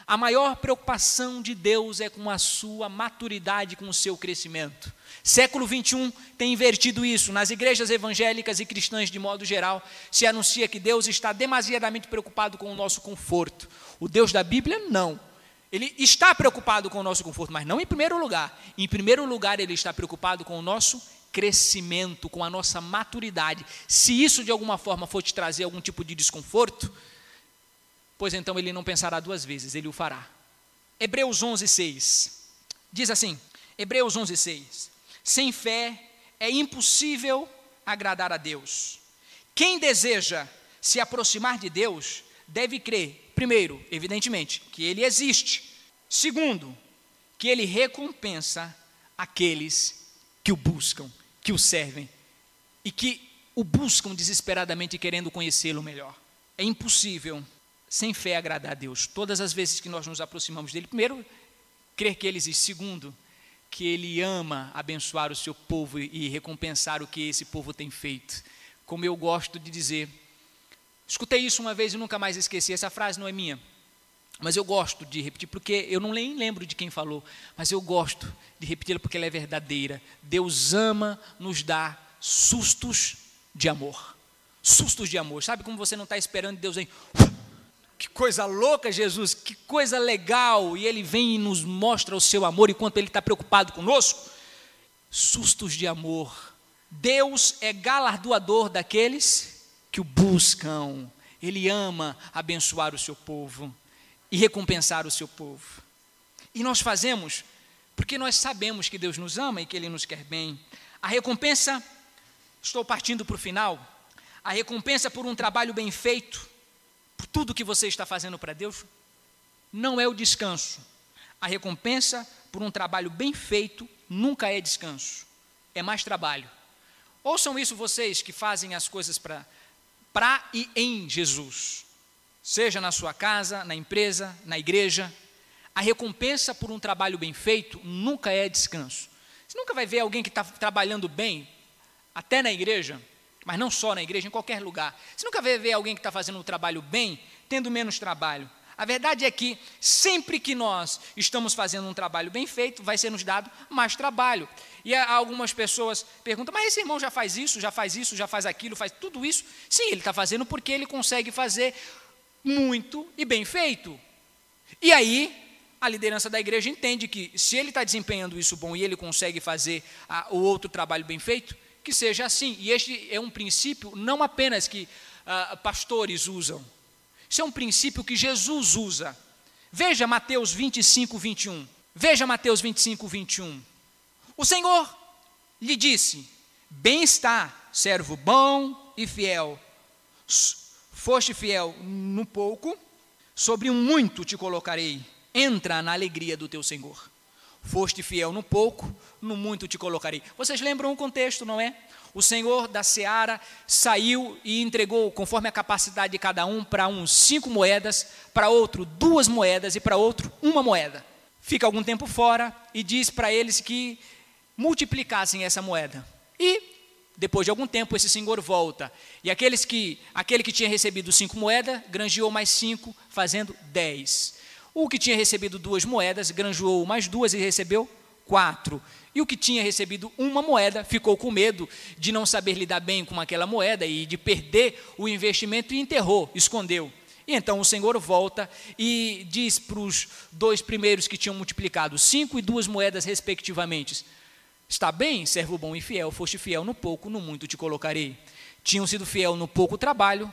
A maior preocupação de Deus é com a sua maturidade, com o seu crescimento. Século 21 tem invertido isso. Nas igrejas evangélicas e cristãs, de modo geral, se anuncia que Deus está demasiadamente preocupado com o nosso conforto. O Deus da Bíblia, não. Ele está preocupado com o nosso conforto, mas não em primeiro lugar. Em primeiro lugar, ele está preocupado com o nosso crescimento, com a nossa maturidade. Se isso de alguma forma for te trazer algum tipo de desconforto, pois então ele não pensará duas vezes, ele o fará. Hebreus 11, 6. Diz assim: Hebreus 11, 6. Sem fé é impossível agradar a Deus. Quem deseja se aproximar de Deus deve crer, primeiro, evidentemente, que Ele existe. Segundo, que Ele recompensa aqueles que o buscam, que o servem e que o buscam desesperadamente querendo conhecê-lo melhor. É impossível, sem fé, agradar a Deus. Todas as vezes que nós nos aproximamos dele, primeiro, crer que ele existe. Segundo, que Ele ama abençoar o seu povo e recompensar o que esse povo tem feito. Como eu gosto de dizer, escutei isso uma vez e nunca mais esqueci. Essa frase não é minha, mas eu gosto de repetir, porque eu não nem lembro de quem falou, mas eu gosto de repeti-la porque ela é verdadeira. Deus ama nos dar sustos de amor. Sustos de amor. Sabe como você não está esperando Deus em que coisa louca, Jesus, que coisa legal. E ele vem e nos mostra o seu amor enquanto ele está preocupado conosco. Sustos de amor. Deus é galardoador daqueles que o buscam. Ele ama abençoar o seu povo e recompensar o seu povo. E nós fazemos porque nós sabemos que Deus nos ama e que Ele nos quer bem. A recompensa, estou partindo para o final, a recompensa por um trabalho bem feito por tudo que você está fazendo para Deus, não é o descanso. A recompensa por um trabalho bem feito nunca é descanso, é mais trabalho. Ouçam isso vocês que fazem as coisas para para e em Jesus. Seja na sua casa, na empresa, na igreja, a recompensa por um trabalho bem feito nunca é descanso. Você nunca vai ver alguém que está trabalhando bem, até na igreja, mas não só na igreja, em qualquer lugar. Você nunca vê ver alguém que está fazendo o trabalho bem, tendo menos trabalho. A verdade é que sempre que nós estamos fazendo um trabalho bem feito, vai ser nos dado mais trabalho. E algumas pessoas perguntam, mas esse irmão já faz isso, já faz isso, já faz aquilo, faz tudo isso? Sim, ele está fazendo porque ele consegue fazer muito e bem feito. E aí, a liderança da igreja entende que se ele está desempenhando isso bom e ele consegue fazer a, o outro trabalho bem feito, que seja assim. E este é um princípio não apenas que uh, pastores usam, isso é um princípio que Jesus usa. Veja Mateus 25, 21. Veja Mateus 25, 21. O Senhor lhe disse: Bem está, servo bom e fiel. Foste fiel no pouco, sobre um muito te colocarei. Entra na alegria do teu Senhor. Foste fiel no pouco, no muito te colocarei. Vocês lembram o contexto, não é? O Senhor da seara saiu e entregou, conforme a capacidade de cada um, para um cinco moedas, para outro duas moedas e para outro uma moeda. Fica algum tempo fora e diz para eles que multiplicassem essa moeda. E depois de algum tempo esse senhor volta. E aqueles que, aquele que tinha recebido cinco moedas, granjeou mais cinco, fazendo dez. O que tinha recebido duas moedas, granjeou mais duas e recebeu quatro. E o que tinha recebido uma moeda ficou com medo de não saber lidar bem com aquela moeda e de perder o investimento e enterrou, escondeu. E então o Senhor volta e diz para os dois primeiros que tinham multiplicado cinco e duas moedas, respectivamente: Está bem, servo bom e fiel, foste fiel no pouco, no muito te colocarei. Tinham sido fiel no pouco trabalho,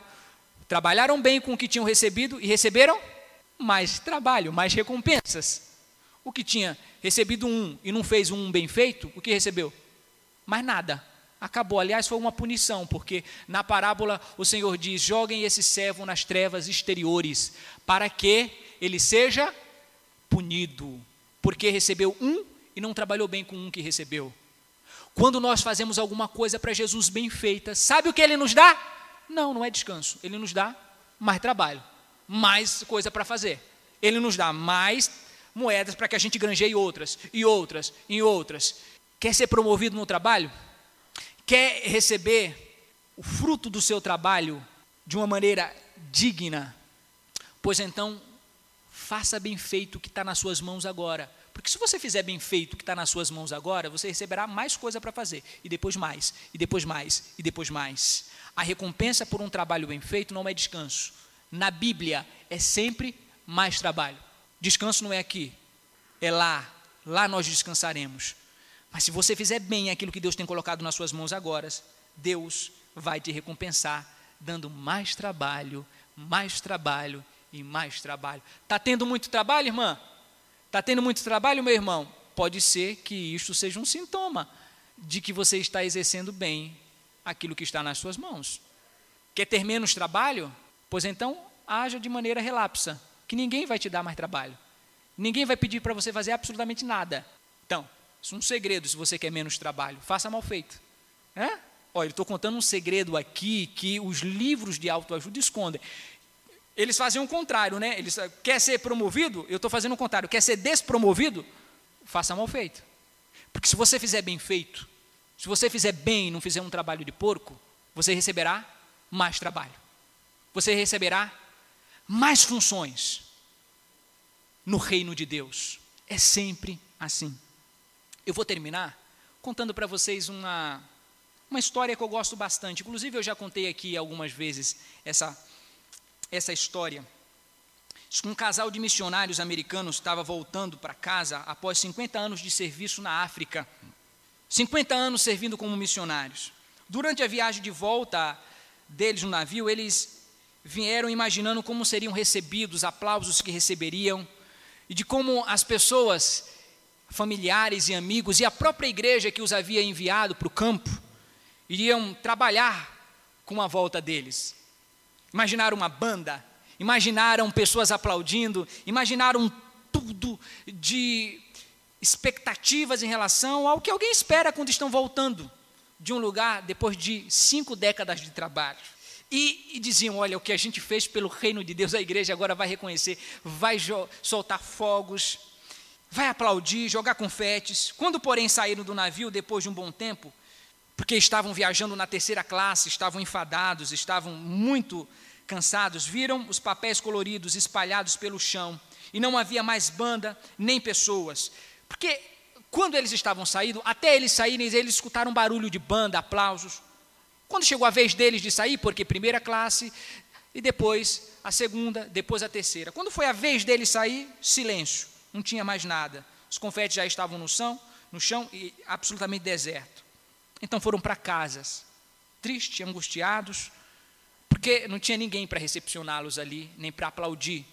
trabalharam bem com o que tinham recebido e receberam mais trabalho, mais recompensas. O que tinha recebido um e não fez um bem feito, o que recebeu? Mais nada. Acabou. Aliás, foi uma punição, porque na parábola o Senhor diz: joguem esse servo nas trevas exteriores, para que ele seja punido, porque recebeu um e não trabalhou bem com um que recebeu. Quando nós fazemos alguma coisa para Jesus bem feita, sabe o que ele nos dá? Não, não é descanso. Ele nos dá mais trabalho, mais coisa para fazer. Ele nos dá mais moedas para que a gente granjeie outras, e outras, e outras. Quer ser promovido no trabalho? Quer receber o fruto do seu trabalho de uma maneira digna? Pois então, faça bem feito o que está nas suas mãos agora. Porque se você fizer bem feito o que está nas suas mãos agora, você receberá mais coisa para fazer, e depois mais, e depois mais, e depois mais. A recompensa por um trabalho bem feito não é descanso. Na Bíblia é sempre mais trabalho. Descanso não é aqui, é lá. Lá nós descansaremos. Mas se você fizer bem aquilo que Deus tem colocado nas suas mãos agora, Deus vai te recompensar, dando mais trabalho, mais trabalho e mais trabalho. Está tendo muito trabalho, irmã? Está tendo muito trabalho, meu irmão? Pode ser que isto seja um sintoma de que você está exercendo bem aquilo que está nas suas mãos. Quer ter menos trabalho? Pois então, haja de maneira relapsa, que ninguém vai te dar mais trabalho. Ninguém vai pedir para você fazer absolutamente nada. Então, isso é um segredo se você quer menos trabalho. Faça mal feito. É? Olha, estou contando um segredo aqui que os livros de autoajuda escondem. Eles fazem o contrário, né? Eles quer ser promovido, eu estou fazendo o contrário. Quer ser despromovido, faça mal feito. Porque se você fizer bem feito, se você fizer bem e não fizer um trabalho de porco, você receberá mais trabalho. Você receberá mais funções no reino de Deus. É sempre assim. Eu vou terminar contando para vocês uma, uma história que eu gosto bastante. Inclusive, eu já contei aqui algumas vezes essa essa história. Um casal de missionários americanos estava voltando para casa após 50 anos de serviço na África. 50 anos servindo como missionários. Durante a viagem de volta deles no navio, eles vieram imaginando como seriam recebidos, aplausos que receberiam, e de como as pessoas, familiares e amigos, e a própria igreja que os havia enviado para o campo, iriam trabalhar com a volta deles. Imaginaram uma banda, imaginaram pessoas aplaudindo, imaginaram tudo de expectativas em relação ao que alguém espera quando estão voltando de um lugar depois de cinco décadas de trabalho. E, e, diziam: olha, o que a gente fez pelo reino de Deus, a igreja agora vai reconhecer, vai soltar fogos, vai aplaudir, jogar confetes. Quando, porém, saíram do navio depois de um bom tempo, porque estavam viajando na terceira classe, estavam enfadados, estavam muito cansados, viram os papéis coloridos espalhados pelo chão e não havia mais banda nem pessoas. Porque quando eles estavam saindo, até eles saírem, eles escutaram barulho de banda, aplausos. Quando chegou a vez deles de sair, porque primeira classe, e depois a segunda, depois a terceira. Quando foi a vez deles sair, silêncio, não tinha mais nada. Os confetes já estavam no chão, no chão e absolutamente deserto. Então foram para casas, tristes, angustiados, porque não tinha ninguém para recepcioná-los ali, nem para aplaudir.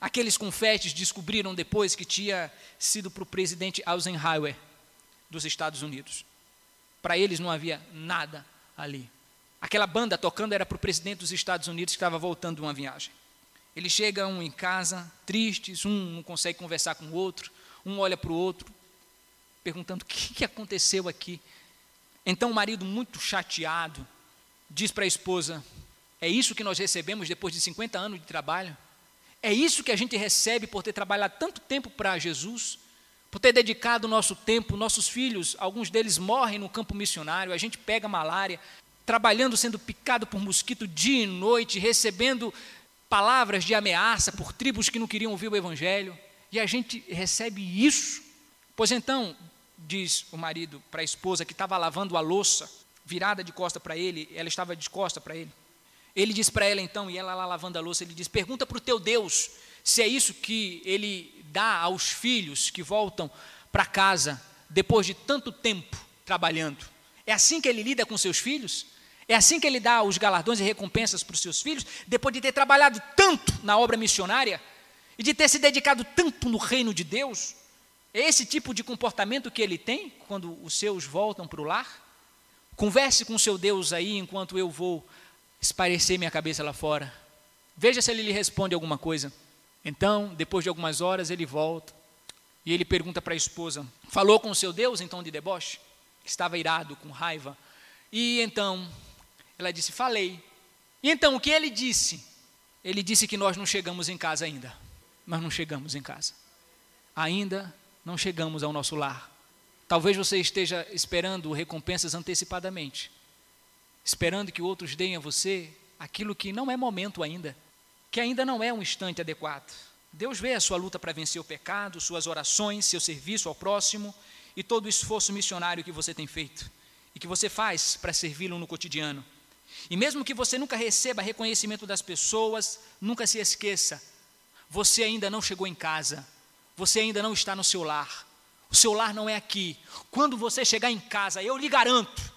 Aqueles confetes descobriram depois que tinha sido para o presidente Eisenhower dos Estados Unidos. Para eles não havia nada ali. Aquela banda tocando era para o presidente dos Estados Unidos que estava voltando de uma viagem. Eles chegam em casa, tristes, um não consegue conversar com o outro, um olha para o outro, perguntando o que, que aconteceu aqui. Então o marido, muito chateado, diz para a esposa: É isso que nós recebemos depois de 50 anos de trabalho? É isso que a gente recebe por ter trabalhado tanto tempo para Jesus? Por ter dedicado o nosso tempo, nossos filhos, alguns deles morrem no campo missionário, a gente pega malária, trabalhando, sendo picado por mosquito dia e noite, recebendo palavras de ameaça por tribos que não queriam ouvir o Evangelho, e a gente recebe isso. Pois então, diz o marido para a esposa que estava lavando a louça, virada de costa para ele, ela estava de costa para ele. Ele diz para ela então, e ela lá lavando a louça, ele diz: Pergunta para o teu Deus se é isso que ele dá aos filhos que voltam para casa depois de tanto tempo trabalhando. É assim que ele lida com seus filhos? É assim que ele dá os galardões e recompensas para os seus filhos, depois de ter trabalhado tanto na obra missionária? e de ter se dedicado tanto no reino de Deus? É esse tipo de comportamento que ele tem quando os seus voltam para o lar? Converse com seu Deus aí enquanto eu vou esparecer minha cabeça lá fora. Veja se ele lhe responde alguma coisa. Então, depois de algumas horas, ele volta e ele pergunta para a esposa: Falou com o seu Deus em tom de deboche? Estava irado, com raiva. E então, ela disse: Falei. E então, o que ele disse? Ele disse que nós não chegamos em casa ainda. Nós não chegamos em casa. Ainda não chegamos ao nosso lar. Talvez você esteja esperando recompensas antecipadamente, esperando que outros deem a você aquilo que não é momento ainda, que ainda não é um instante adequado. Deus vê a sua luta para vencer o pecado, suas orações, seu serviço ao próximo e todo o esforço missionário que você tem feito e que você faz para servi-lo no cotidiano. E mesmo que você nunca receba reconhecimento das pessoas, nunca se esqueça, você ainda não chegou em casa, você ainda não está no seu lar. O seu lar não é aqui. Quando você chegar em casa, eu lhe garanto,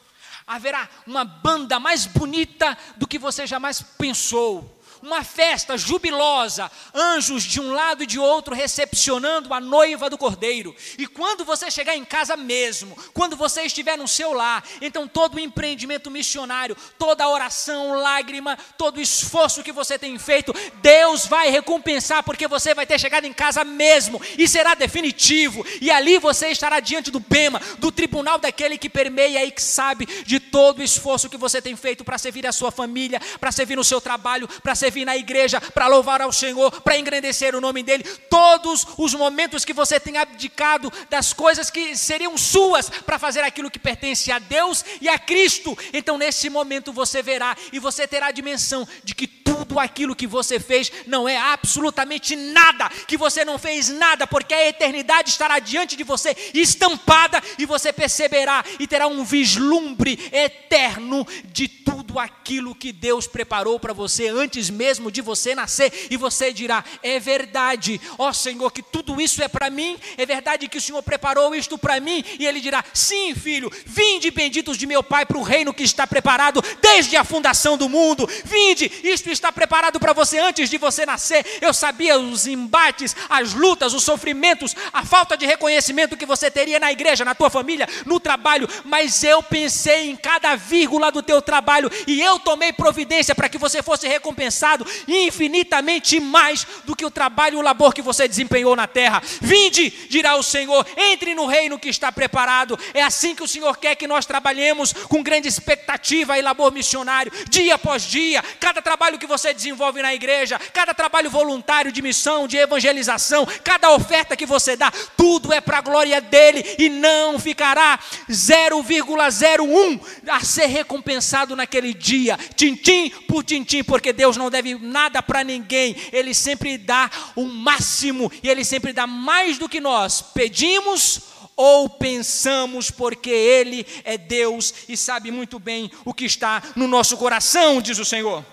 haverá uma banda mais bonita do que você jamais pensou uma festa jubilosa, anjos de um lado e de outro recepcionando a noiva do cordeiro. E quando você chegar em casa mesmo, quando você estiver no seu lar, então todo o empreendimento missionário, toda a oração, lágrima, todo o esforço que você tem feito, Deus vai recompensar, porque você vai ter chegado em casa mesmo e será definitivo. E ali você estará diante do Bema, do tribunal daquele que permeia e que sabe de todo o esforço que você tem feito para servir a sua família, para servir no seu trabalho, para servir vir na igreja para louvar ao Senhor, para engrandecer o nome dEle. Todos os momentos que você tem abdicado das coisas que seriam suas para fazer aquilo que pertence a Deus e a Cristo. Então, nesse momento, você verá e você terá a dimensão de que tudo aquilo que você fez não é absolutamente nada, que você não fez nada, porque a eternidade estará diante de você estampada e você perceberá e terá um vislumbre eterno de tudo aquilo que Deus preparou para você antes mesmo de você nascer, e você dirá: é verdade, ó Senhor, que tudo isso é para mim, é verdade que o Senhor preparou isto para mim, e ele dirá: sim, filho, vinde benditos de meu Pai para o reino que está preparado desde a fundação do mundo, vinde, isto está preparado para você antes de você nascer. Eu sabia os embates, as lutas, os sofrimentos, a falta de reconhecimento que você teria na igreja, na tua família, no trabalho, mas eu pensei em cada vírgula do teu trabalho e eu tomei providência para que você fosse recompensado infinitamente mais do que o trabalho e o labor que você desempenhou na terra. Vinde, dirá o Senhor, entre no reino que está preparado. É assim que o Senhor quer que nós trabalhemos com grande expectativa e labor missionário, dia após dia. Cada trabalho que você desenvolve na igreja, cada trabalho voluntário de missão, de evangelização, cada oferta que você dá, tudo é para a glória dele e não ficará 0,01 a ser recompensado naquele dia, tintim por tintim, porque Deus não deve nada para ninguém, ele sempre dá o máximo e ele sempre dá mais do que nós pedimos ou pensamos, porque Ele é Deus e sabe muito bem o que está no nosso coração, diz o Senhor.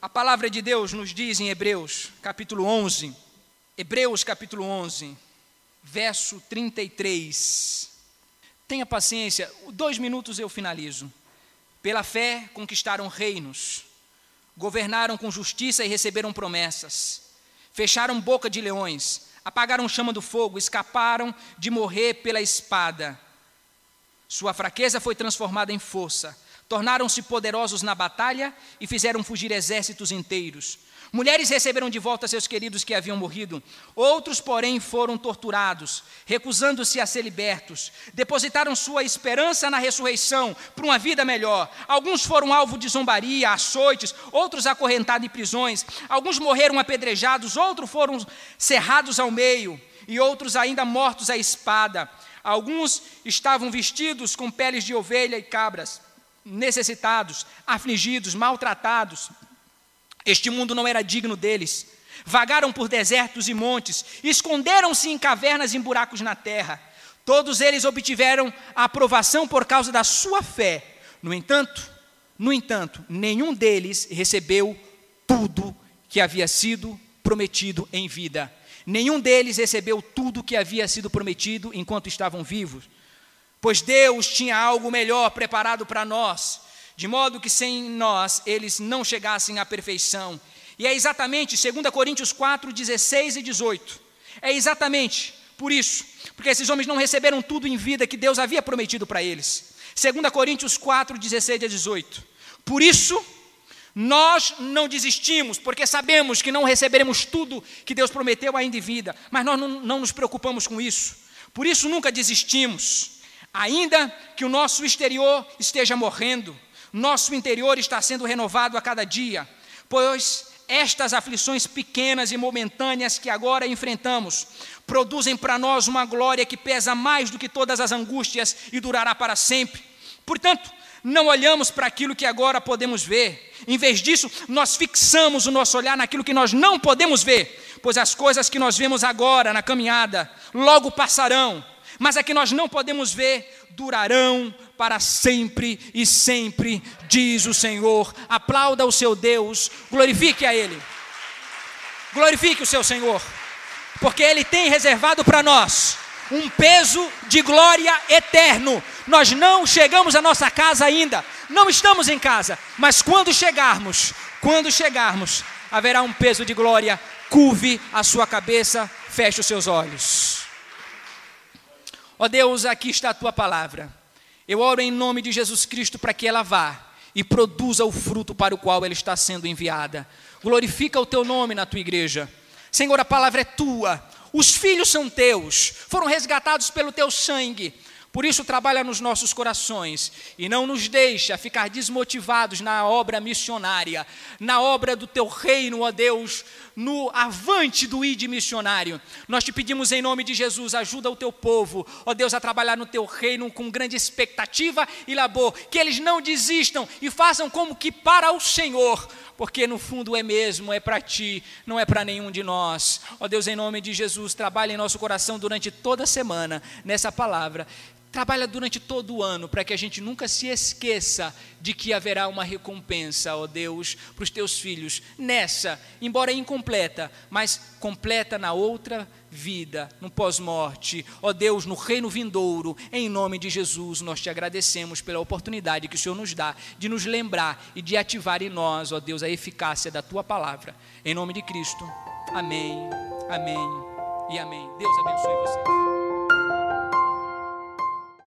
A palavra de Deus nos diz em Hebreus, capítulo 11, Hebreus, capítulo 11, verso 33. Tenha paciência, dois minutos eu finalizo. Pela fé conquistaram reinos, governaram com justiça e receberam promessas, fecharam boca de leões, apagaram chama do fogo, escaparam de morrer pela espada. Sua fraqueza foi transformada em força Tornaram-se poderosos na batalha e fizeram fugir exércitos inteiros. Mulheres receberam de volta seus queridos que haviam morrido. Outros, porém, foram torturados, recusando-se a ser libertos. Depositaram sua esperança na ressurreição para uma vida melhor. Alguns foram alvo de zombaria, açoites, outros acorrentados em prisões. Alguns morreram apedrejados, outros foram cerrados ao meio, e outros ainda mortos à espada. Alguns estavam vestidos com peles de ovelha e cabras necessitados, afligidos, maltratados. Este mundo não era digno deles. Vagaram por desertos e montes, esconderam-se em cavernas e em buracos na terra. Todos eles obtiveram a aprovação por causa da sua fé. No entanto, no entanto, nenhum deles recebeu tudo que havia sido prometido em vida. Nenhum deles recebeu tudo que havia sido prometido enquanto estavam vivos pois Deus tinha algo melhor preparado para nós, de modo que sem nós eles não chegassem à perfeição. E é exatamente 2 Coríntios 4, 16 e 18. É exatamente por isso, porque esses homens não receberam tudo em vida que Deus havia prometido para eles. 2 Coríntios 4, 16 a 18. Por isso, nós não desistimos, porque sabemos que não receberemos tudo que Deus prometeu ainda em vida, mas nós não, não nos preocupamos com isso. Por isso nunca desistimos. Ainda que o nosso exterior esteja morrendo, nosso interior está sendo renovado a cada dia, pois estas aflições pequenas e momentâneas que agora enfrentamos produzem para nós uma glória que pesa mais do que todas as angústias e durará para sempre. Portanto, não olhamos para aquilo que agora podemos ver. Em vez disso, nós fixamos o nosso olhar naquilo que nós não podemos ver, pois as coisas que nós vemos agora na caminhada logo passarão, mas a que nós não podemos ver durarão para sempre e sempre, diz o Senhor. Aplauda o seu Deus, glorifique a Ele. Glorifique o seu Senhor, porque Ele tem reservado para nós um peso de glória eterno. Nós não chegamos à nossa casa ainda, não estamos em casa, mas quando chegarmos, quando chegarmos, haverá um peso de glória. Curve a sua cabeça, feche os seus olhos. Ó oh Deus, aqui está a tua palavra. Eu oro em nome de Jesus Cristo para que ela vá e produza o fruto para o qual ela está sendo enviada. Glorifica o teu nome na tua igreja. Senhor, a palavra é tua. Os filhos são teus, foram resgatados pelo teu sangue. Por isso, trabalha nos nossos corações e não nos deixa ficar desmotivados na obra missionária, na obra do teu reino, ó Deus, no avante do id missionário. Nós te pedimos em nome de Jesus, ajuda o teu povo, ó Deus, a trabalhar no teu reino com grande expectativa e labor, que eles não desistam e façam como que para o Senhor porque no fundo é mesmo, é para ti, não é para nenhum de nós. Ó Deus, em nome de Jesus, trabalhe em nosso coração durante toda a semana nessa palavra. Trabalha durante todo o ano para que a gente nunca se esqueça de que haverá uma recompensa, ó Deus, para os teus filhos nessa, embora incompleta, mas completa na outra vida, no pós-morte. Ó Deus, no reino vindouro, em nome de Jesus, nós te agradecemos pela oportunidade que o Senhor nos dá de nos lembrar e de ativar em nós, ó Deus, a eficácia da tua palavra. Em nome de Cristo. Amém. Amém. E amém. Deus abençoe vocês.